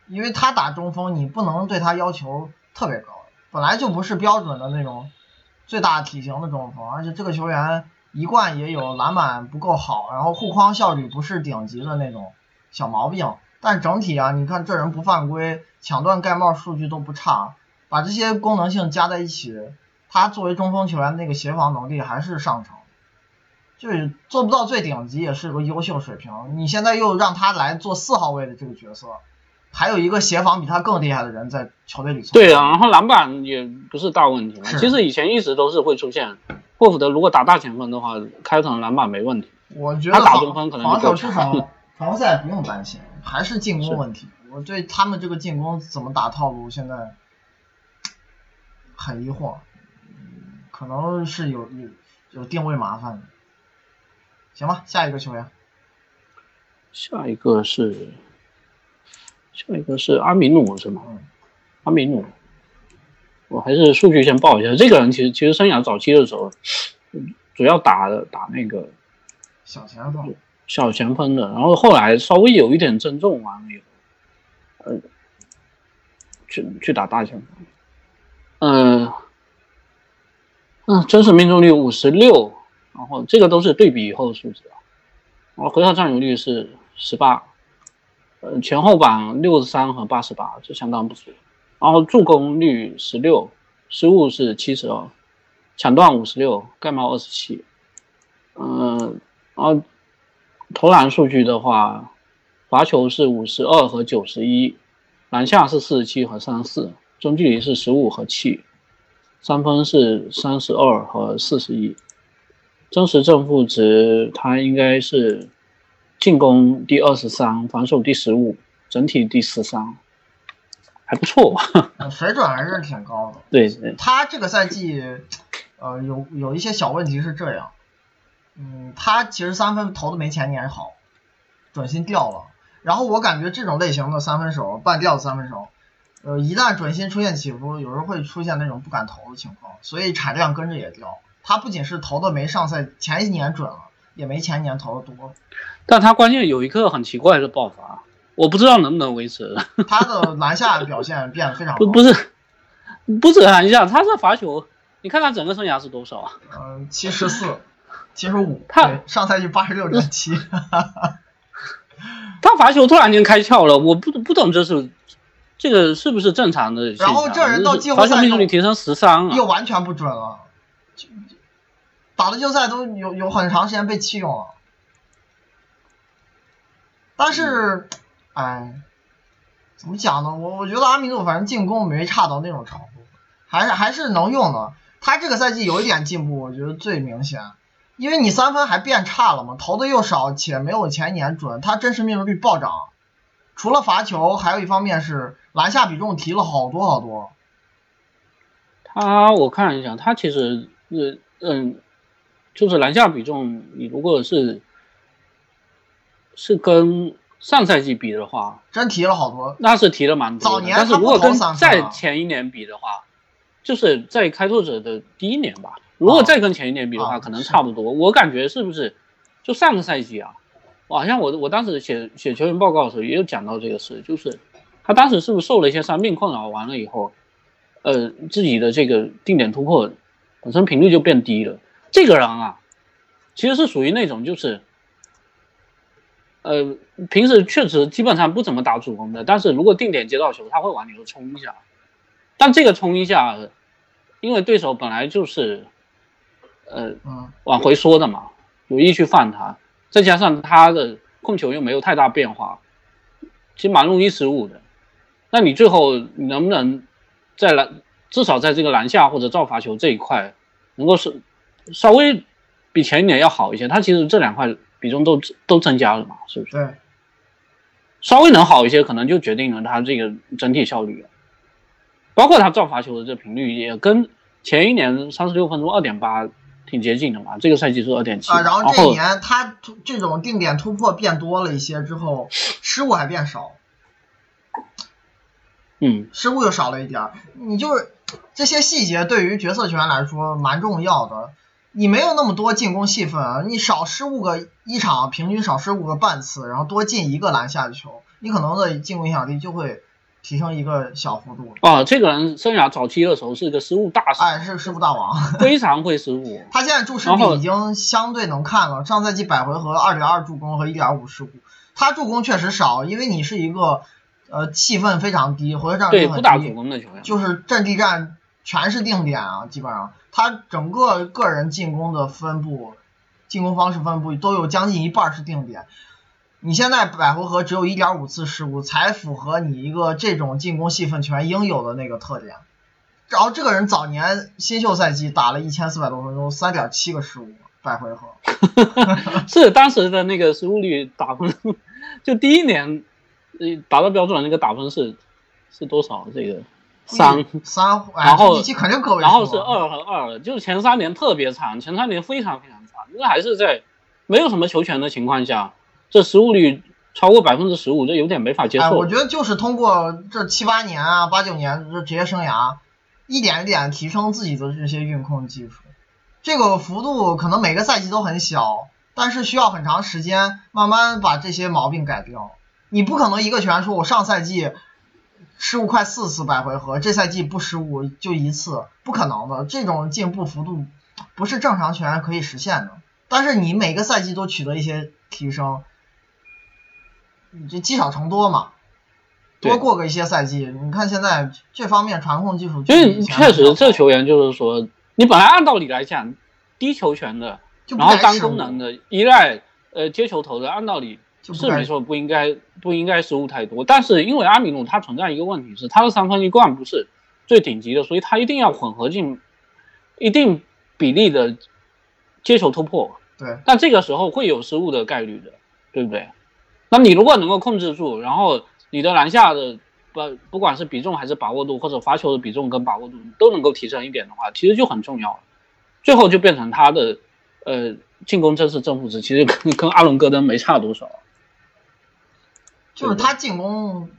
因为他打中锋，你不能对他要求特别高，本来就不是标准的那种最大体型的中锋，而且这个球员一贯也有篮板不够好，然后护框效率不是顶级的那种小毛病。但整体啊，你看这人不犯规，抢断盖帽数据都不差，把这些功能性加在一起，他作为中锋球员那个协防能力还是上乘，就是做不到最顶级也是个优秀水平。你现在又让他来做四号位的这个角色。还有一个协防比他更厉害的人在球队里。对啊，然后篮板也不是大问题。其实以前一直都是会出现，霍福德如果打大前锋的话，开场篮板没问题。我觉得他打中锋可能防守至少防守赛不用担心，还是进攻问题。我对他们这个进攻怎么打套路现在很疑惑，可能是有有有定位麻烦的。行吧，下一个球员。下一个是。下一个是阿米努是吗？阿米努，我还是数据先报一下。这个人其实其实生涯早期的时候，主要打打那个小前锋，小前锋的。然后后来稍微有一点增重完了以后，呃，去去打大前锋。嗯嗯，真实命中率五十六，然后这个都是对比以后的数值啊。然后回合占有率是十八。呃前后板六十三和八十八，这相当不错。然后助攻率十六，失误是七十二，抢断五十六，盖帽二十七。嗯，然后投篮数据的话，罚球是五十二和九十一，篮下是四十七和三十四，中距离是十五和七，三分是三十二和四十一。真实正负值，它应该是进攻第二十三，防守第十五，整体第十三，还不错吧？水准还是挺高的。对对，他这个赛季，呃，有有一些小问题是这样，嗯，他其实三分投的没前年好，准心掉了。然后我感觉这种类型的三分手，半吊子三分手，呃，一旦准心出现起伏，有时候会出现那种不敢投的情况，所以产量跟着也掉。他不仅是投的没上赛前一年准了，也没前一年投的多。但他关键有一个很奇怪的爆发，我不知道能不能维持。他的篮下表现变得非常不不是，不止篮下，他这罚球，你看他整个生涯是多少啊？嗯，七十四，七十五。他上赛季八十六点七。他罚球突然间开窍了，我不不懂这是这个是不是正常的？然后这人到季后赛命中率提升十三，又完全不准了。打的季后赛都有有很长时间被弃用了，但是，哎，怎么讲呢？我我觉得阿米诺反正进攻没差到那种程度，还是还是能用的。他这个赛季有一点进步，我觉得最明显，因为你三分还变差了嘛，投的又少且没有前年准，他真实命中率暴涨。除了罚球，还有一方面是篮下比重提了好多好多。他我看一下，他其实是嗯。就是篮下比重，你如果是是跟上赛季比的话，真提了好多，那是提了蛮多。早年但是如果跟再前一年比的话，就是在开拓者的第一年吧。如果再跟前一年比的话，可能差不多。我感觉是不是就上个赛季啊？我好像我我当时写写球员报告的时候也有讲到这个事，就是他当时是不是受了一些伤病困扰，完了以后，呃，自己的这个定点突破本身频率就变低了。这个人啊，其实是属于那种就是，呃，平时确实基本上不怎么打主攻的，但是如果定点接到球，他会往里头冲一下。但这个冲一下，因为对手本来就是，呃，往回缩的嘛，有意去犯他，再加上他的控球又没有太大变化，其实蛮容易失误的。那你最后你能不能在篮，至少在这个篮下或者造罚球这一块，能够是？稍微比前一年要好一些，他其实这两块比重都都增加了嘛，是不是？对。稍微能好一些，可能就决定了他这个整体效率。包括他造罚球的这频率也跟前一年三十六分钟二点八挺接近的嘛，这个赛季是二点七。啊，然后这一年他这种定点突破变多了一些之后，失误还变少。嗯。失误又少了一点，你就是这些细节对于角色球员来说蛮重要的。你没有那么多进攻戏份啊，你少失误个一场，平均少失误个半次，然后多进一个篮下的球，你可能的进攻影响力就会提升一个小幅度。啊，这个人生涯早期的时候是一个失误大师，哎，是失误大王，非常会失误。他现在助失比已经相对能看了，上赛季百回合二点二助攻和一点五失误，他助攻确实少，因为你是一个呃气氛非常低，回合战对不打主攻的球员，就是阵地战全是定点啊，基本上。他整个个人进攻的分布，进攻方式分布都有将近一半是定点。你现在百回合只有一点五次失误，才符合你一个这种进攻戏份全应有的那个特点。然后这个人早年新秀赛季打了一千四百多分钟，三点七个失误百回合。是当时的那个失误率打分，就第一年达到标准的那个打分是是多少？这个？三三，然后肯定个位然后是二和二，就是前三年特别惨，前三年非常非常惨，因为还是在没有什么球权的情况下，这失误率超过百分之十五，这有点没法接受。我觉得就是通过这七八年啊，八九年这职业生涯，一点一点提升自己的这些运控技术，这个幅度可能每个赛季都很小，但是需要很长时间慢慢把这些毛病改掉。你不可能一个球员说我上赛季。失误快四次百回合，这赛季不失误就一次，不可能的。这种进步幅度不是正常球员可以实现的。但是你每个赛季都取得一些提升，你这积少成多嘛，多过个一些赛季，你看现在这方面传控技术，因为确实这球员就是说，你本来按道理来讲，低球权的，然后单功能的，依赖呃接球投的，按道理是没错，不应该不应该失误太多。但是因为阿米努他存在一个问题是，他的三分一贯不是最顶级的，所以他一定要混合进一定比例的接球突破。对，但这个时候会有失误的概率的，对不对？那你如果能够控制住，然后你的篮下的不不管是比重还是把握度，或者罚球的比重跟把握度都能够提升一点的话，其实就很重要。最后就变成他的呃进攻真是正负值，其实跟跟阿伦戈登没差多少。就是他进攻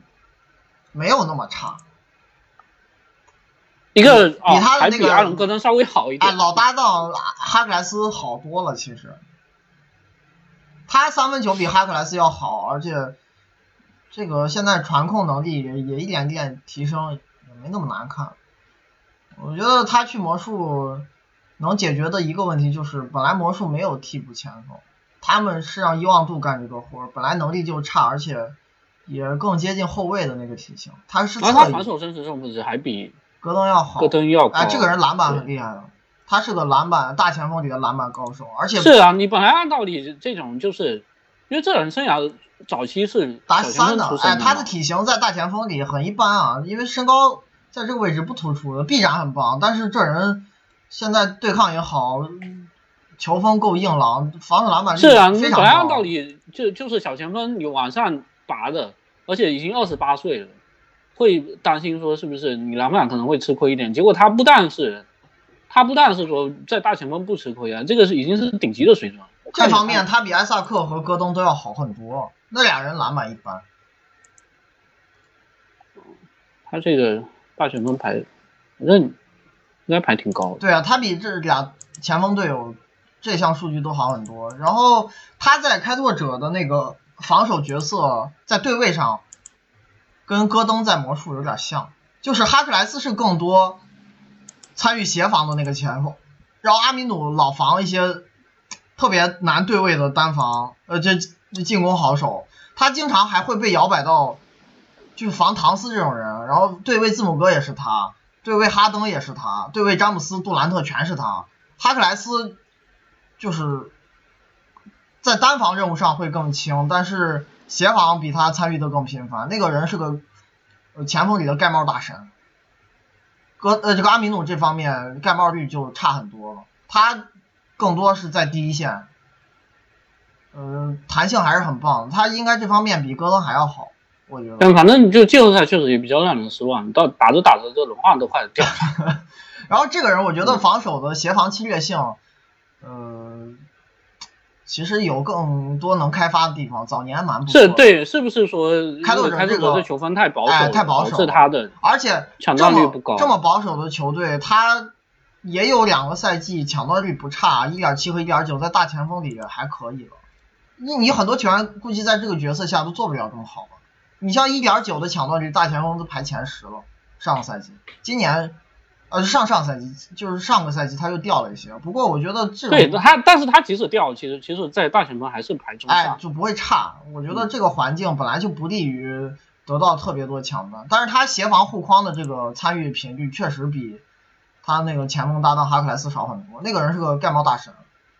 没有那么差，一个比他的那个阿伦戈登稍微好一点。老搭档哈克莱斯好多了，其实。他三分球比哈克莱斯要好，而且这个现在传控能力也也一点点提升，也没那么难看。我觉得他去魔术能解决的一个问题就是，本来魔术没有替补前锋，他们是让伊旺杜干这个活，本来能力就差，而且也更接近后卫的那个体型。他是侧翼。他防守真实正负值还比戈登要好。戈登要高。哎，这个人篮板很厉害的。他是个篮板大前锋里的篮板高手，而且是啊，你本来按道理这种就是，因为这人生涯早期是打三的，哎，他的体型在大前锋里很一般啊，因为身高在这个位置不突出的，臂展很棒，但是这人现在对抗也好，球风够硬朗，防守篮板是啊，你本来按道理就就是小前锋你往上拔的，而且已经二十八岁了，会担心说是不是你篮板可能会吃亏一点，结果他不但是。他不但是说在大前锋不吃亏啊，这个是已经是顶级的水准。这方面他比埃萨克和戈登都要好很多，那俩人篮板一般。他这个大前锋排，反正应该排挺高的。对啊，他比这俩前锋队友这项数据都好很多。然后他在开拓者的那个防守角色，在对位上跟戈登在魔术有点像，就是哈克莱斯是更多。参与协防的那个前锋，然后阿米努老防一些特别难对位的单防，呃，这进攻好手，他经常还会被摇摆到，就防唐斯这种人，然后对位字母哥也是他，对位哈登也是他，对位詹姆斯、杜兰特全是他，哈克莱斯就是在单防任务上会更轻，但是协防比他参与的更频繁，那个人是个前锋里的盖帽大神。哥，呃，这个阿米努这方面盖帽率就差很多了，他更多是在第一线，嗯，弹性还是很棒，他应该这方面比戈登还要好，我觉得。但反正就季后赛确实也比较让人失望，到打着打着这轮换都快掉。然后这个人我觉得防守的协防侵略性，嗯。其实有更多能开发的地方，早年蛮不错。是对，是不是说开拓者这个球风太保守，太保守是他的，而且抢断率不高。这么保守的球队，他也有两个赛季抢断率不差，一点七和一点九，在大前锋里还可以了。你你很多球员估计在这个角色下都做不了这么好吧？你像一点九的抢断率，大前锋都排前十了，上个赛季，今年。呃，上上赛季就是上个赛季他又掉了一些，不过我觉得这对他，但是他即使掉，其实其实，在大前锋还是排中下，就不会差。我觉得这个环境本来就不利于得到特别多强的，但是他协防护框的这个参与频率确实比他那个前锋搭档哈克莱斯少很多。那个人是个盖帽大神，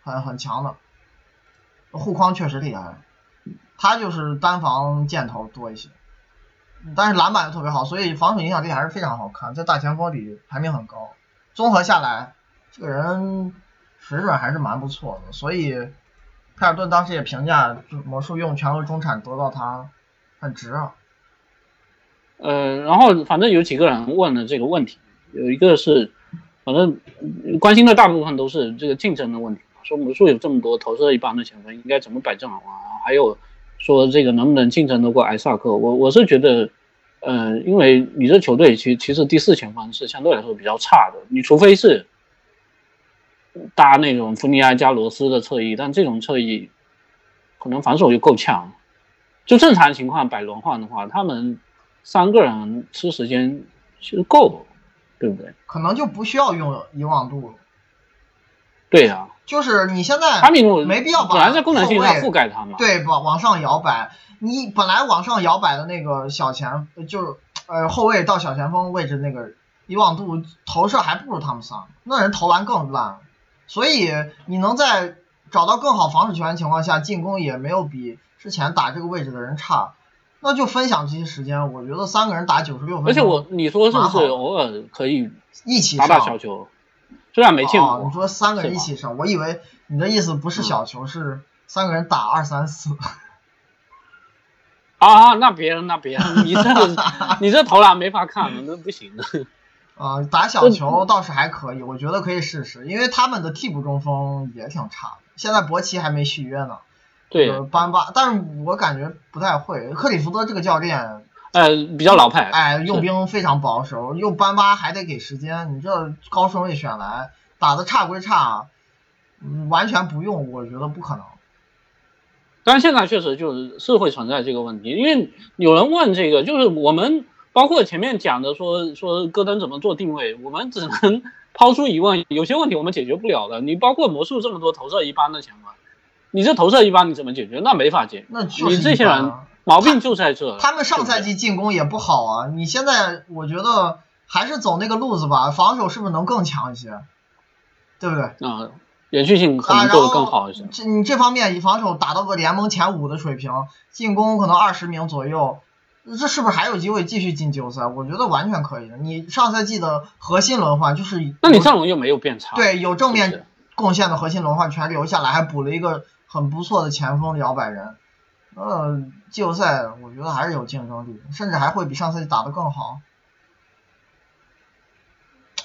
很很强的，护框确实厉害，他就是单防箭头多一些。但是篮板又特别好，所以防守影响力还是非常好看，在大前锋里排名很高。综合下来，这个人水准还是蛮不错的，所以佩尔顿当时也评价魔术用全额中产得到他很值啊。呃，然后反正有几个人问了这个问题，有一个是，反正关心的大部分都是这个竞争的问题，说魔术有这么多投射一般的前锋，应该怎么摆阵容啊？还有。说这个能不能竞争得过埃萨克？我我是觉得，呃，因为你这球队其其实第四前锋是相对来说比较差的，你除非是搭那种福尼埃加罗斯的侧翼，但这种侧翼可能防守就够呛。就正常情况摆轮换的话，他们三个人吃时间其实够，对不对？可能就不需要用遗忘度了。对呀。就是你现在没必要把本来在功能性上覆盖它嘛，对，往往上摇摆。你本来往上摇摆的那个小前，就是呃后卫到小前锋位置那个以往度投射还不如他们仨，那人投篮更烂，所以你能在找到更好防守球员情况下，进攻也没有比之前打这个位置的人差，那就分享这些时间，我觉得三个人打九十六分钟，而且我你说是不是偶尔可以一起打上打小球？虽然没见哦，过你，说三个人一起上，我以为你的意思不是小球，是三个人打二三四。啊，那别人那别人，你这你这投篮没法看了，那不行的。啊、打小球倒是还可以，我觉得可以试试，因为他们的替补中锋也挺差的。现在博奇还没续约呢，对，呃班巴，但是我感觉不太会。克里福德这个教练，呃，比较老派。哎，用兵非常保守，用班巴还得给时间。你这高顺位选来，打的差归差，嗯，完全不用，我觉得不可能。但现在确实就是是会存在这个问题，因为有人问这个，就是我们包括前面讲的说说戈登怎么做定位，我们只能 抛出疑问，有些问题我们解决不了的。你包括魔术这么多投射一般的前锋，你这投射一般你怎么解决？那没法解决。那就是你这些人毛病就在这。他们上赛季进攻也不好啊，你现在我觉得还是走那个路子吧，防守是不是能更强一些？对不对？啊，延续性可能做得后更好一些。这你这方面防守打到个联盟前五的水平，进攻可能二十名左右，这是不是还有机会继续进季后赛？我觉得完全可以的。你上赛季的核心轮换就是有，那你阵容又没有变差。对有正面贡献的核心轮换全留下来，还补了一个很不错的前锋摇摆人。呃，季后赛我觉得还是有竞争力，甚至还会比上赛季打得更好。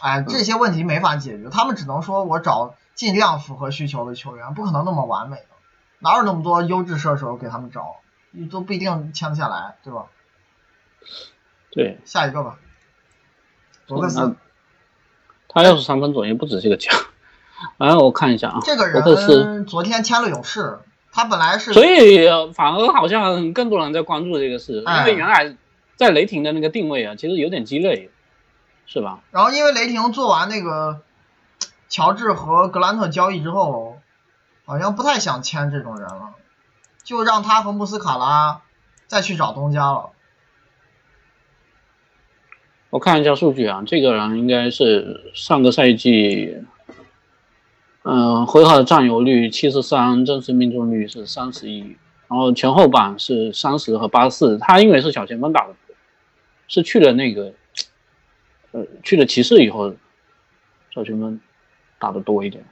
哎，这些问题没法解决，他们只能说我找尽量符合需求的球员，不可能那么完美的，哪有那么多优质射手给他们找，你都不一定签得下来，对吧？对，下一个吧，罗克斯，他要是三分左右不止这个价。哎，我看一下啊，这个。人昨天签了勇士，他本来是所以呃反而好像更多人在关注这个事，哎因为原来在雷霆的那个定位啊，其实有点鸡肋，是吧？然后因为雷霆做完那个乔治和格兰特交易之后，好像不太想签这种人了，就让他和穆斯卡拉再去找东家了。我看一下数据啊，这个人应该是上个赛季，嗯、回合的占有率七十三，真实命中率是三十一，然后前后板是三十和八十四。他因为是小前锋打的，是去了那个，呃，去了骑士以后，小前锋打的多一点。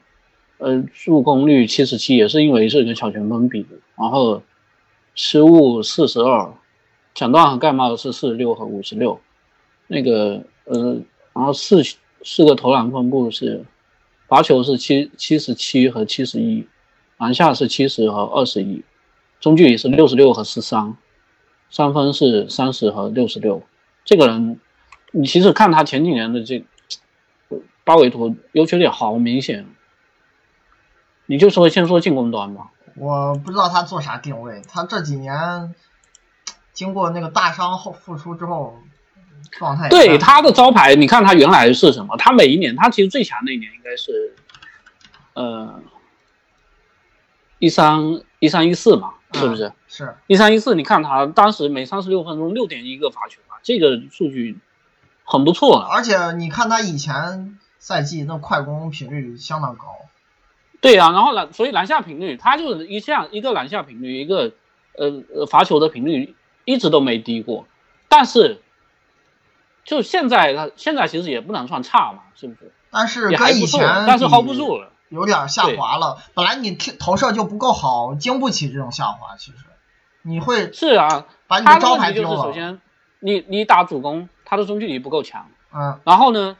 呃，助攻率七十七，也是因为是跟小前锋比的。然后失误四十二，抢断和盖帽是四十六和五十六。那个呃，然后四四个投篮分布是，罚球是七七十七和七十一，篮下是七十和二十一，中距离是六十六和十三，三分是三十和六十六。这个人，你其实看他前几年的这八维图优缺点好明显。你就说先说进攻端吧，我不知道他做啥定位，他这几年经过那个大伤后复出之后，状态对他的招牌，你看他原来是什么？他每一年，他其实最强那一年应该是，呃，一三一三一四嘛，是不是？嗯是一三一四，你看他当时每三十六分钟六点一个罚球啊，这个数据很不错了。而且你看他以前赛季那快攻频率相当高，对啊，然后篮，所以篮下频率，他就是一项一个篮下频率，一个呃呃罚球的频率一直都没低过，但是就现在他现在其实也不能算差嘛，是不是？但是跟以前，但是 hold 不住了。有点下滑了。本来你踢投射就不够好，经不起这种下滑。其实你会是啊，把你的招他的问题就牌丢了。是首先你你打主攻，他的中距离不够强，嗯，然后呢，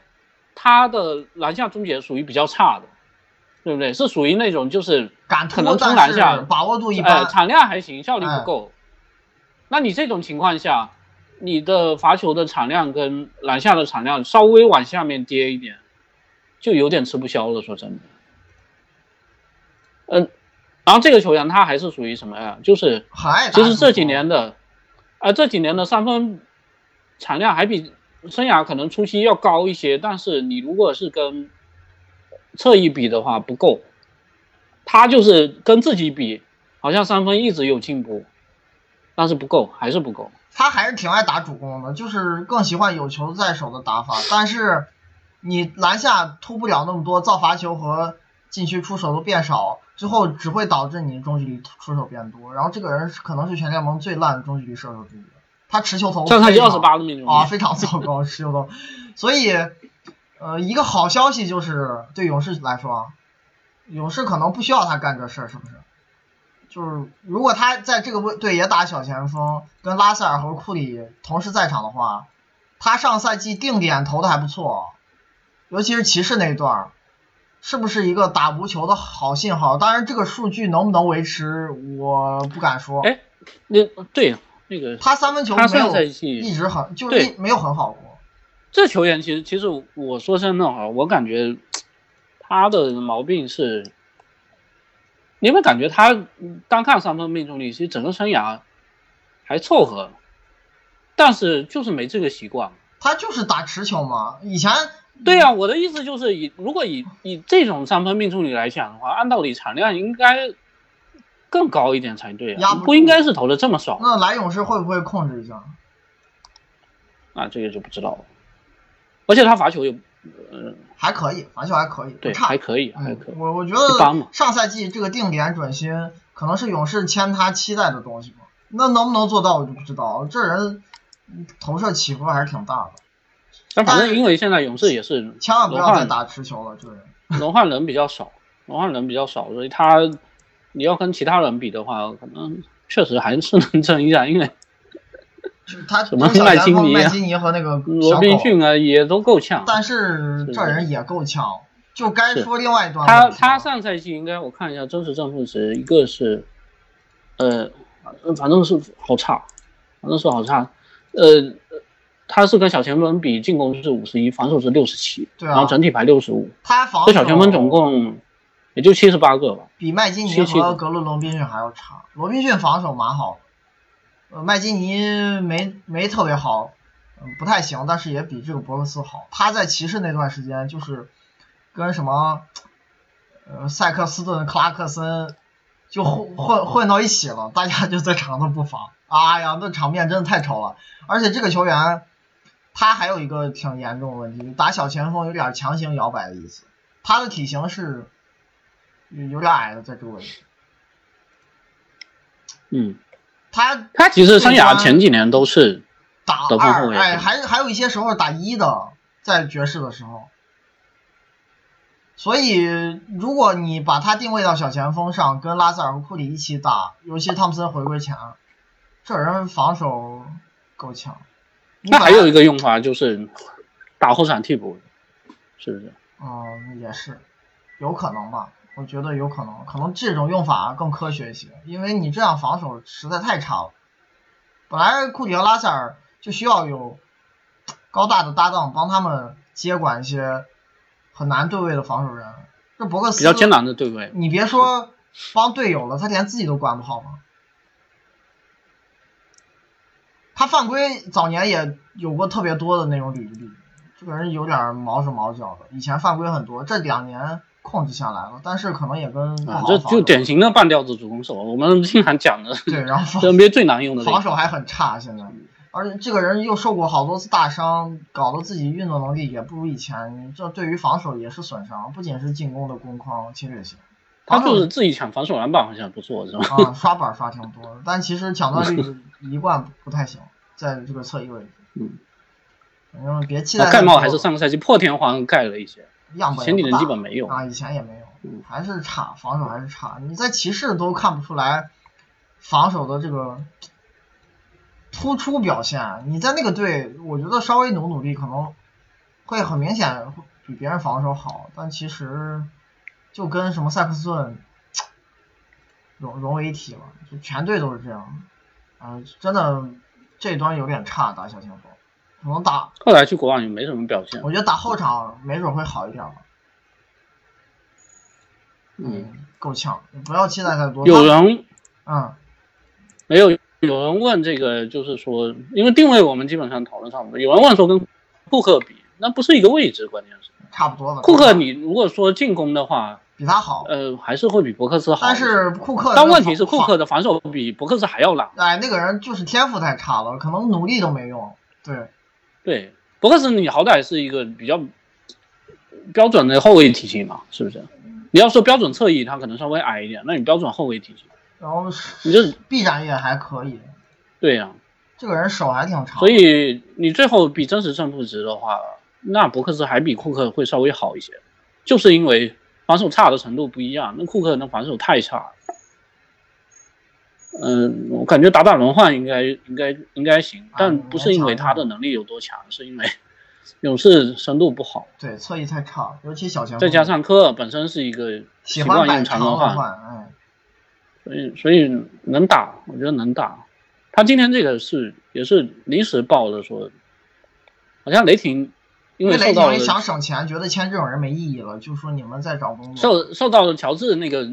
他的篮下终结属于比较差的，对不对？是属于那种就是敢可能，冲篮下把握度一呃般。产量还行，效率哎不够。那你这种情况下，你的罚球的产量跟篮下的产量稍微往下面跌一点，就有点吃不消了。说真的，嗯、然后这个球员他还是属于什么呀？就是其实这几年的，呃，这几年的三分产量还比生涯可能初期要高一些，但是你如果是跟侧翼比的话不够，他就是跟自己比，好像三分一直有进步，但是不够，还是不够。他还是挺爱打主攻的，就是更喜欢有球在手的打法。但是你篮下突不了那么多，造罚球和禁区出手都变少，最后只会导致你中距离出手变多。然后这个人可能是全联盟最烂的中距离射手之一，他持球投上赛季二十八的命中啊，非常糟糕持球投。所以，呃，一个好消息就是对勇士来说，勇士可能不需要他干这事儿，是不是？就是如果他在这个位队也打小前锋，跟拉塞尔和库里同时在场的话，他上赛季定点投的还不错，尤其是骑士那一段，是不是一个打无球的好信号？当然，这个数据能不能维持，我不敢说。哎，那对那个他三分球没有一直很，就是没有很好过。这球员其实，其实我说真的哈，我感觉他的毛病是。你有没有感觉他单看三分命中率，其实整个生涯还凑合，但是就是没这个习惯。他就是打持球嘛，以前。对呀，我的意思就是以如果以以这种三分命中率来讲的话，按道理产量应该更高一点才对啊，不应该是投的这么少。那来勇士会不会控制一下？啊，这个就不知道了。而且他罚球也。嗯，还可以，罚球还可以，对，差还可以，还可以。我我觉得上赛季这个定点准心，可能是勇士签他期待的东西吧。那能不能做到，我就不知道。这人投射起伏还是挺大的。但反正因为现在勇士也是，千万不要再打持球了，这个人。轮换人比较少，轮换人比较少，所以他你要跟其他人比的话，可能确实还是能 争一下，因为。他什么麦金尼、麦金尼和那个罗宾逊啊，也都够呛。但是这人也够呛，就该说另外一段。他他上赛季应该我看一下真实正负值，一个是，呃，反正是好差，反正是好差。呃，他是跟小前锋比，进攻是五十一，防守是六十七，然后整体排六十五。他防这小前锋总共也就七十八个吧，比麦金尼和格伦罗宾逊还要差。罗宾逊防守蛮好。呃，麦基尼没没特别好，嗯，不太行，但是也比这个博克斯好。他在骑士那段时间就是跟什么，呃，塞克斯顿、克拉克森就混混混到一起了，大家就在场上不防。哎呀，那场面真的太丑了。而且这个球员他还有一个挺严重的问题，打小前锋有点强行摇摆的意思。他的体型是有点矮的，在这个位置。嗯。他他其实生涯前几年都是打二，哎，还还有一些时候打一的，在爵士的时候。所以，如果你把他定位到小前锋上，跟拉塞尔和库里一起打，尤其汤普森回归前，这人防守够强。那还有一个用法就是打后场替补，是不是？嗯，也是，有可能吧。我觉得有可能，可能这种用法更科学一些，因为你这样防守实在太差了。本来库里和拉塞尔就需要有高大的搭档帮他们接管一些很难对位的防守人。这博克斯比较艰难的对位，你别说帮队友了，他连自己都管不好吗？他犯规早年也有过特别多的那种履历，这个人有点毛手毛脚的，以前犯规很多，这两年。控制下来了，但是可能也跟啊这就典型的半吊子主攻手，我们经常讲的。对，然后 NBA 最难用的防守还很差，现在，而且这个人又受过好多次大伤，搞得自己运动能力也不如以前，这对于防守也是损伤，不仅是进攻的攻框侵略性。他就是自己抢防守篮板好像不错，是吧？啊，刷板刷挺多，但其实抢断率一贯不太行，在这个侧翼位置。嗯。反正别期待。盖帽还是上个赛季破天荒盖了一些。样本前几年基本没有啊，以前也没有，还是差，防守还是差。你在骑士都看不出来防守的这个突出表现，你在那个队，我觉得稍微努努力，可能会很明显比别人防守好。但其实就跟什么塞克斯顿融融为一体了，就全队都是这样。嗯，真的这端有点差，打小前锋。可能打后来去国网也没什么表现，我觉得打后场没准会好一点吧。嗯，够呛，不要期待太多。有人，嗯，没有，有人问这个，就是说，因为定位我们基本上讨论差不多。有人问说跟库克比，那不是一个位置，关键是差不多的。库克，你如果说进攻的话，比他好，呃，还是会比博克斯好。但是库克，但问题是库克的防守比博克斯还要烂。哎，那个人就是天赋太差了，可能努力都没用。对，对，博克斯你好歹是一个比较标准的后卫体型嘛，是不是？你要说标准侧翼，他可能稍微矮一点，那你标准后卫体型，然后你这臂展也还可以。对呀，这个人手还挺长。所以你最后比真实正负值的话，那博克斯还比库克会稍微好一些，就是因为。防守差的程度不一样，那库克那防守太差。嗯，我感觉打打轮换应该应该应该行，但不是因为他的能力有多强，是因为勇士深度不好。对，侧翼太差，尤其小前锋。再加上科尔本身是一个习惯用长轮换，哎，所以所以能打，我觉得能打。他今天这个是也是临时报的，说好像雷霆。因为雷霆想省钱，觉得签这种人没意义了，就说你们在找工作。受受到了乔治那个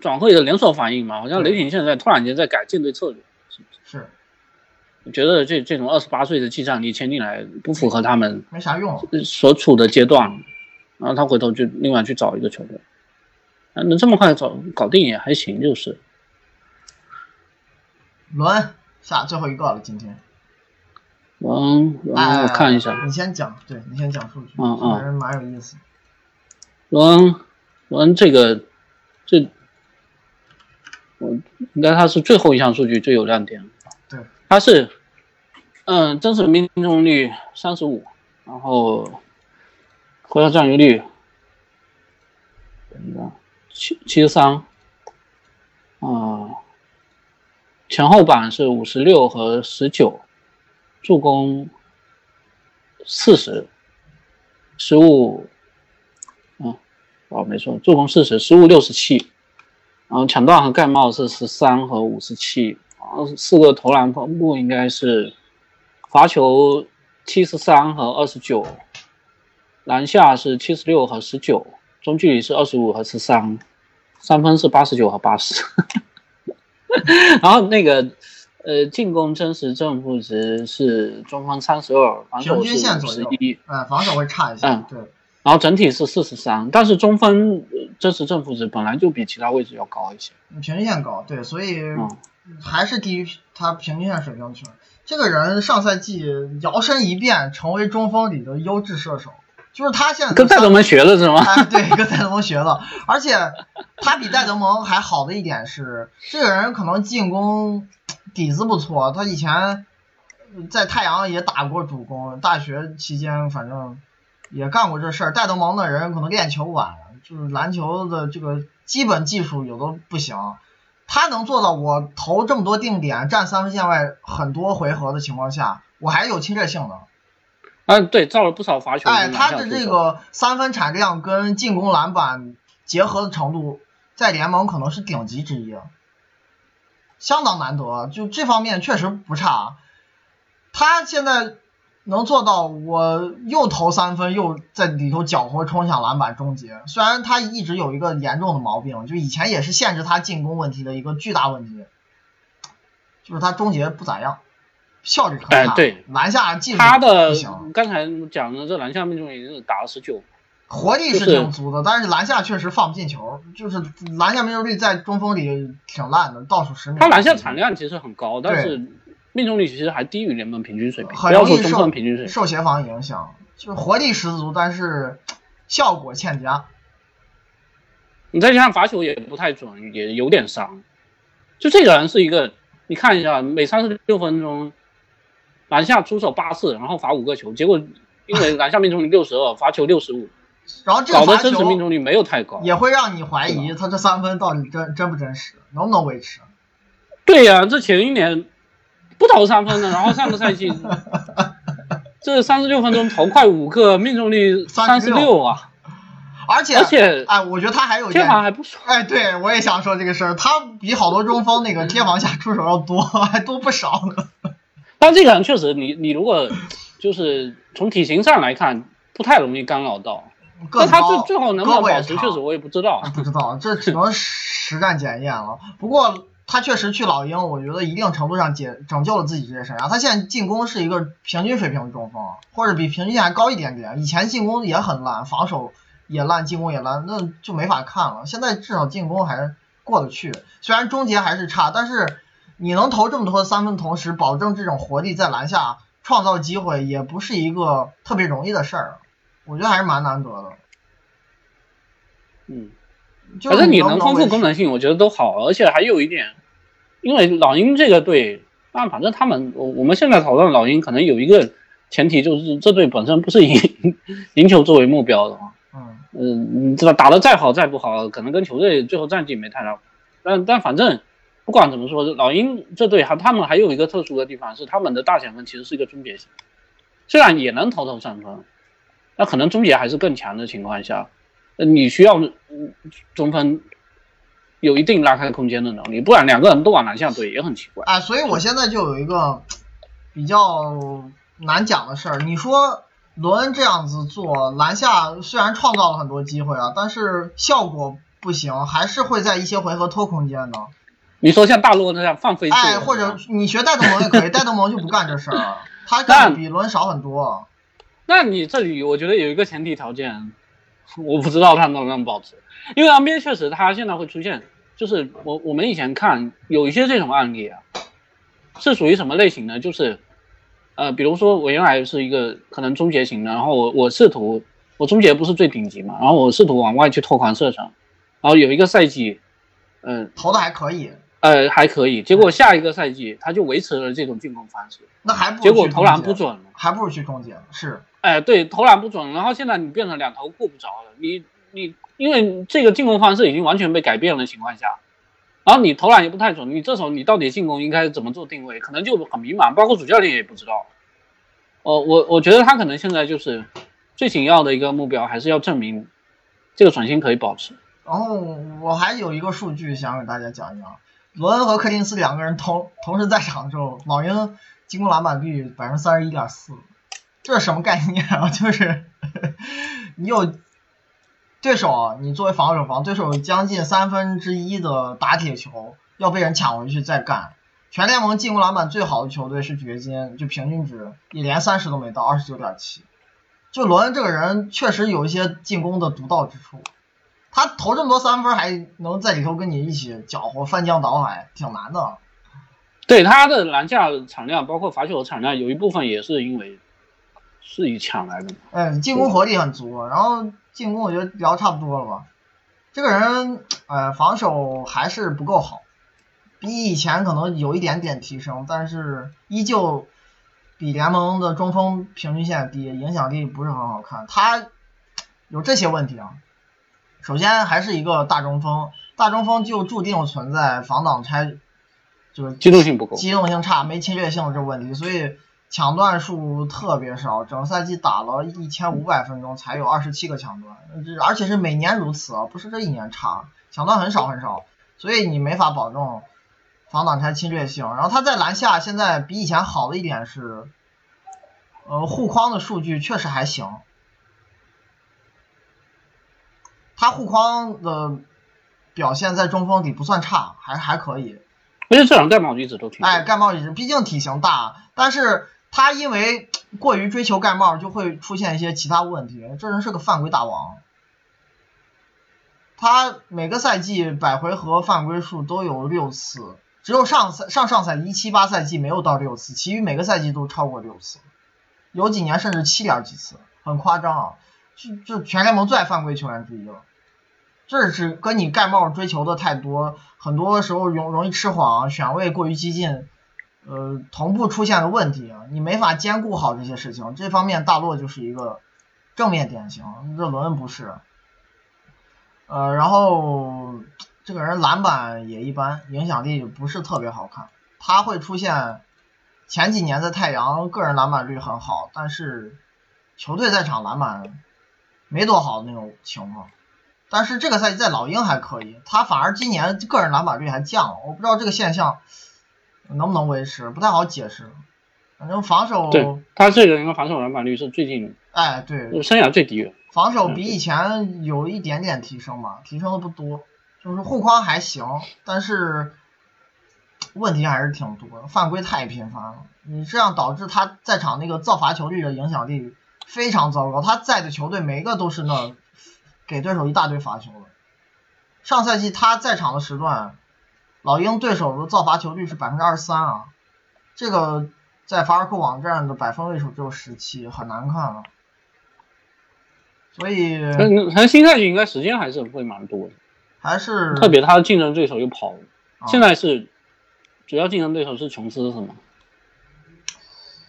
转会的连锁反应嘛，好像雷霆现在突然间在改舰队策略，是是。我觉得这这种二十八岁的技战力签进来不符合他们没啥用所处的阶段，然后他回头就另外去找一个球队，啊能这么快找搞定也还行，就是。轮下最后一个了，今天。嗯，我看一下。你先讲，对你先讲数据，嗯嗯，还蛮有意思。伦，伦这个，这，我应该它是最后一项数据最有亮点。对，它是，嗯，真实命中率三十五，然后，回合占有率，等一下，七七十三，啊，前后板是五十六和十九。助攻四十，失误，嗯，哦，没错，助攻四十，失误六十七，然后抢断和盖帽是十三和五十七，然后四个投篮分布应该是罚球七十三和二十九，篮下是七十六和十九，中距离是二十五和十三，三分是八十九和八十，然后那个。呃，进攻真实正负值是中锋三十二，防守是十一，嗯，防守会差一些，嗯，对。然后整体是四十三，但是中锋真实正负值本来就比其他位置要高一些，平均线高，对，所以还是低于他平均线水平去。这个人上赛季摇身一变成为中锋里的优质射手。就是他现在跟戴德蒙学了是吗？哎，对，跟戴德蒙学了，而且他比戴德蒙还好的一点是，这个人可能进攻底子不错，他以前在太阳也打过主攻，大学期间反正也干过这事儿。戴德蒙的人可能练球晚，就是篮球的这个基本技术有的不行，他能做到我投这么多定点，站三分线外很多回合的情况下，我还有侵略性的。嗯，对，造了不少罚球。哎，他的这个三分产量跟进攻篮板结合的程度，在联盟可能是顶级之一，相当难得。就这方面确实不差。他现在能做到，我又投三分，又在里头搅和冲抢篮板终结。虽然他一直有一个严重的毛病，就以前也是限制他进攻问题的一个巨大问题，就是他终结不咋样。效率很差，哎，对，篮下技术他的刚才讲的这篮下命中率是打了十九，活力是挺足的，但是篮下确实放不进球，就是篮下命中率在中锋里挺烂的，倒数十名。他篮下产量其实很高，但是命中率其实还低于联盟平均水平，很容易受平均水平受协防影响，就是活力十足，但是效果欠佳。你再加上罚球也不太准，也有点伤。就这个人是一个，你看一下，每三十六分钟。篮下出手八次，然后罚五个球，结果因为篮下命中率六十二，罚球六十五，然后这个罚真实命中率没有太高，也会让你怀疑他这三分到底真真不真实，能不能维持？对呀，这前一年不投三分的，然后上个赛季 这三十六分钟投快五个，命中率三十六啊！而且而且哎，我觉得他还有贴防还不错。哎，对我也想说这个事儿，他比好多中锋那个贴防下出手要多，还多不少呢。但这个人确实，你你如果就是从体型上来看，不太容易干扰到。那他最最后能不能保持，确实我也不知道。不知道，这只能实战检验了。不过他确实去老鹰，我觉得一定程度上解拯救了自己职业生涯。他现在进攻是一个平均水平的中锋，或者比平均线还高一点点。以前进攻也很烂，防守也烂，进攻也烂，那就没法看了。现在至少进攻还是过得去，虽然终结还是差，但是你能投这么多三分，同时保证这种活力在篮下创造机会，也不是一个特别容易的事儿。我觉得还是蛮难得的。嗯，就是反正你能丰富功能性，我觉得都好，而且还有一点，因为老鹰这个队，那反正他们，我我们现在讨论老鹰，可能有一个前提就是这队本身不是以赢球作为目标的嘛。嗯，嗯，你知道打得再好再不好，可能跟球队最后战绩没太大。但但反正不管怎么说，老鹰这队还他们还有一个特殊的地方是，他们的大前锋其实是一个终结型，虽然也能投投三分，那可能终结还是更强的情况下，呃你需要嗯中锋有一定拉开空间的能力，不然两个人都往篮下怼也很奇怪。哎，所以我现在就有一个比较难讲的事儿。你说罗恩这样子做，篮下虽然创造了很多机会啊，但是效果不行，还是会在一些回合拖空间的。你说像大洛那样放飞自哎，或者你学戴德蒙也可以，戴德蒙就不干这事儿了，他干的比罗恩少很多。那你这里我觉得有一个前提条件，我不知道他能不能保持，因为 NBA 确实他现在会出现，就是我我们以前看有一些这种案例啊，是属于什么类型呢？就是呃，比如说我原来是一个可能终结型的，然后我我试图我终结不是最顶级嘛，然后我试图往外去拓宽射程，然后有一个赛季，嗯投的还可以，呃还可以，结果下一个赛季他就维持了这种进攻方式，那还不结果投篮，不准了。还不如去终结。是，哎，对，投篮不准，然后现在你变成两头顾不着了。你你因为这个进攻方式已经完全被改变的情况下，然后你投篮也不太准，你这时候你到底进攻应该怎么做定位，可能就很迷茫，包括主教练也不知道。哦，我我觉得他可能现在就是最紧要的一个目标，还是要证明这个转型可以保持。然后我还有一个数据想给大家讲一讲，罗恩和柯林斯两个人同同时在场之后，老鹰进攻篮板率百分之三十一点四，这是什么概念啊？就是 你有对手啊，你作为防守方，对手将近三分之一的打铁球要被人抢回去再干。全联盟进攻篮板最好的球队是掘金，就平均值也连三十都没到，二十九点七。就罗恩这个人确实有一些进攻的独到之处，他投这么多三分还能在里头跟你一起搅和翻江倒海，挺难的。对他的篮下产量，包括罚球的产量，有一部分也是因为是以抢来的嘛。嗯，进攻火力很足，然后进攻我觉得聊差不多了吧。这个人，呃，防守还是不够好，比以前可能有一点点提升，但是依旧比联盟的中锋平均线低，影响力不是很好看。他有这些问题啊。首先还是一个大中锋，大中锋就注定存在防挡拆，就是机动性不够。机动性差、没侵略性这个问题，所以抢断数特别少，整个赛季打了一千五百分钟才有二十七个抢断，这而且是每年如此啊，不是这一年差，抢断很少很少，所以你没法保证防挡拆侵略性。然后他在篮下现在比以前好的一点是，呃，护框的数据确实还行，他护框的表现在中锋里不算差，还还可以。而且这两盖帽一直都挺。哎，盖帽也是，毕竟体型大，但是他因为过于追求盖帽，就会出现一些其他问题。这人是个犯规大王，他每个赛季百回合犯规数都有六次，只有上赛上上赛一七八赛季没有到六次，其余每个赛季都超过六次，有几年甚至七点几次，很夸张啊！就就全联盟最爱犯规球员之一了。这是跟你盖帽追求的太多，很多时候容容易吃晃，选位过于激进，呃，同步出现的问题啊，你没法兼顾好这些事情。这方面大洛就是一个正面典型，热罗恩不是。呃，然后这个人篮板也一般，影响力不是特别好看。他会出现前几年在太阳个人篮板率很好，但是球队在场篮板没多好的那种情况。但是这个赛季在老鹰还可以，他反而今年个人篮板率还降了，我不知道这个现象能不能维持，不太好解释。反正防守，对他这个人的防守篮板率是最近哎对，生涯最低的。防守比以前有一点点提升吧，提升的不多，就是护框还行，但是问题还是挺多，犯规太频繁了，你这样导致他在场那个造罚球率的影响力非常糟糕，他在的球队每一个都是那。给对手一大堆罚球的。上赛季他在场的时段，老鹰对手的造罚球率是百分之二十三啊，这个在法尔克网站的百分位数只有十七，很难看了。所以，他新赛季应该时间还是会蛮多的，还是特别他的竞争对手又跑了，啊现在是主要竞争对手是琼斯是吗？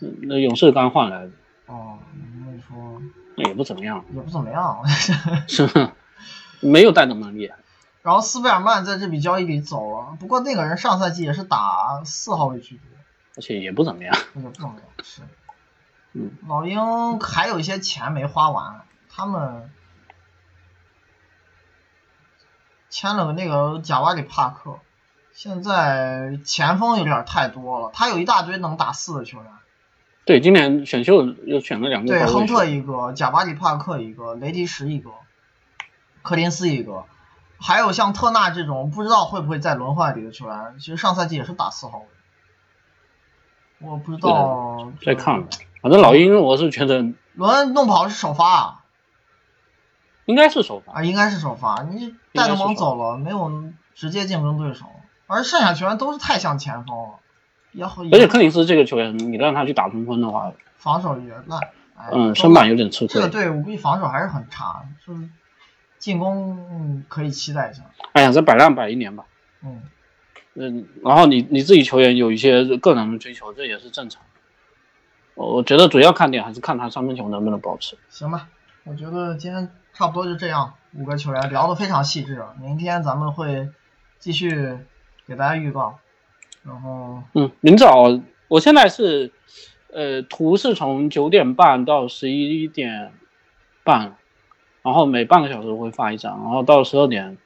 嗯那勇士刚换来的哦，你说也不怎么样，也不怎么样。是吧？没有带那么厉害。然后斯贝尔曼在这笔交易里走了，不过那个人上赛季也是打四号位居多，而且也不怎么样。也不怎么样。是，嗯，老鹰还有一些钱没花完，他们签了个那个贾瓦里帕克，现在前锋有点太多了，他有一大堆能打四的球员，对，今年选秀又选了两个对，亨特一个，贾巴里帕克一个，雷迪什一个，柯林斯一个，还有像特纳这种不知道会不会在轮换里的球员，其实上赛季也是打四号位。我不知道再看吧。反正老鹰我是觉得罗恩弄不好是首发啊，应该是首发，啊应该是首发。你戴德蒙走了，没有直接竞争对手，而剩下球员都是太像前锋了，也好，而且柯林斯这个球员，你让他去打中锋的话，防守也烂，哎、嗯，身板有点吃亏。这个队我估计防守还是很差，就是进攻、嗯、可以期待一下。哎呀，这摆烂摆一年吧。嗯，嗯，然后你你自己球员有一些个人的追求，这也是正常。我我觉得主要看点还是看他三分球能不能保持。行吧，我觉得今天差不多就这样，五个球员聊得非常细致，明天咱们会继续给大家预告，然后嗯，明早我现在是，呃，图是从九点半到十一点半，然后每半个小时会发一张，然后到十二点，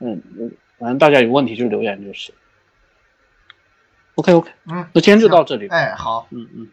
嗯，嗯反正大家有问题就留言就是。OK OK，嗯，那今天就到这里。哎好。嗯嗯。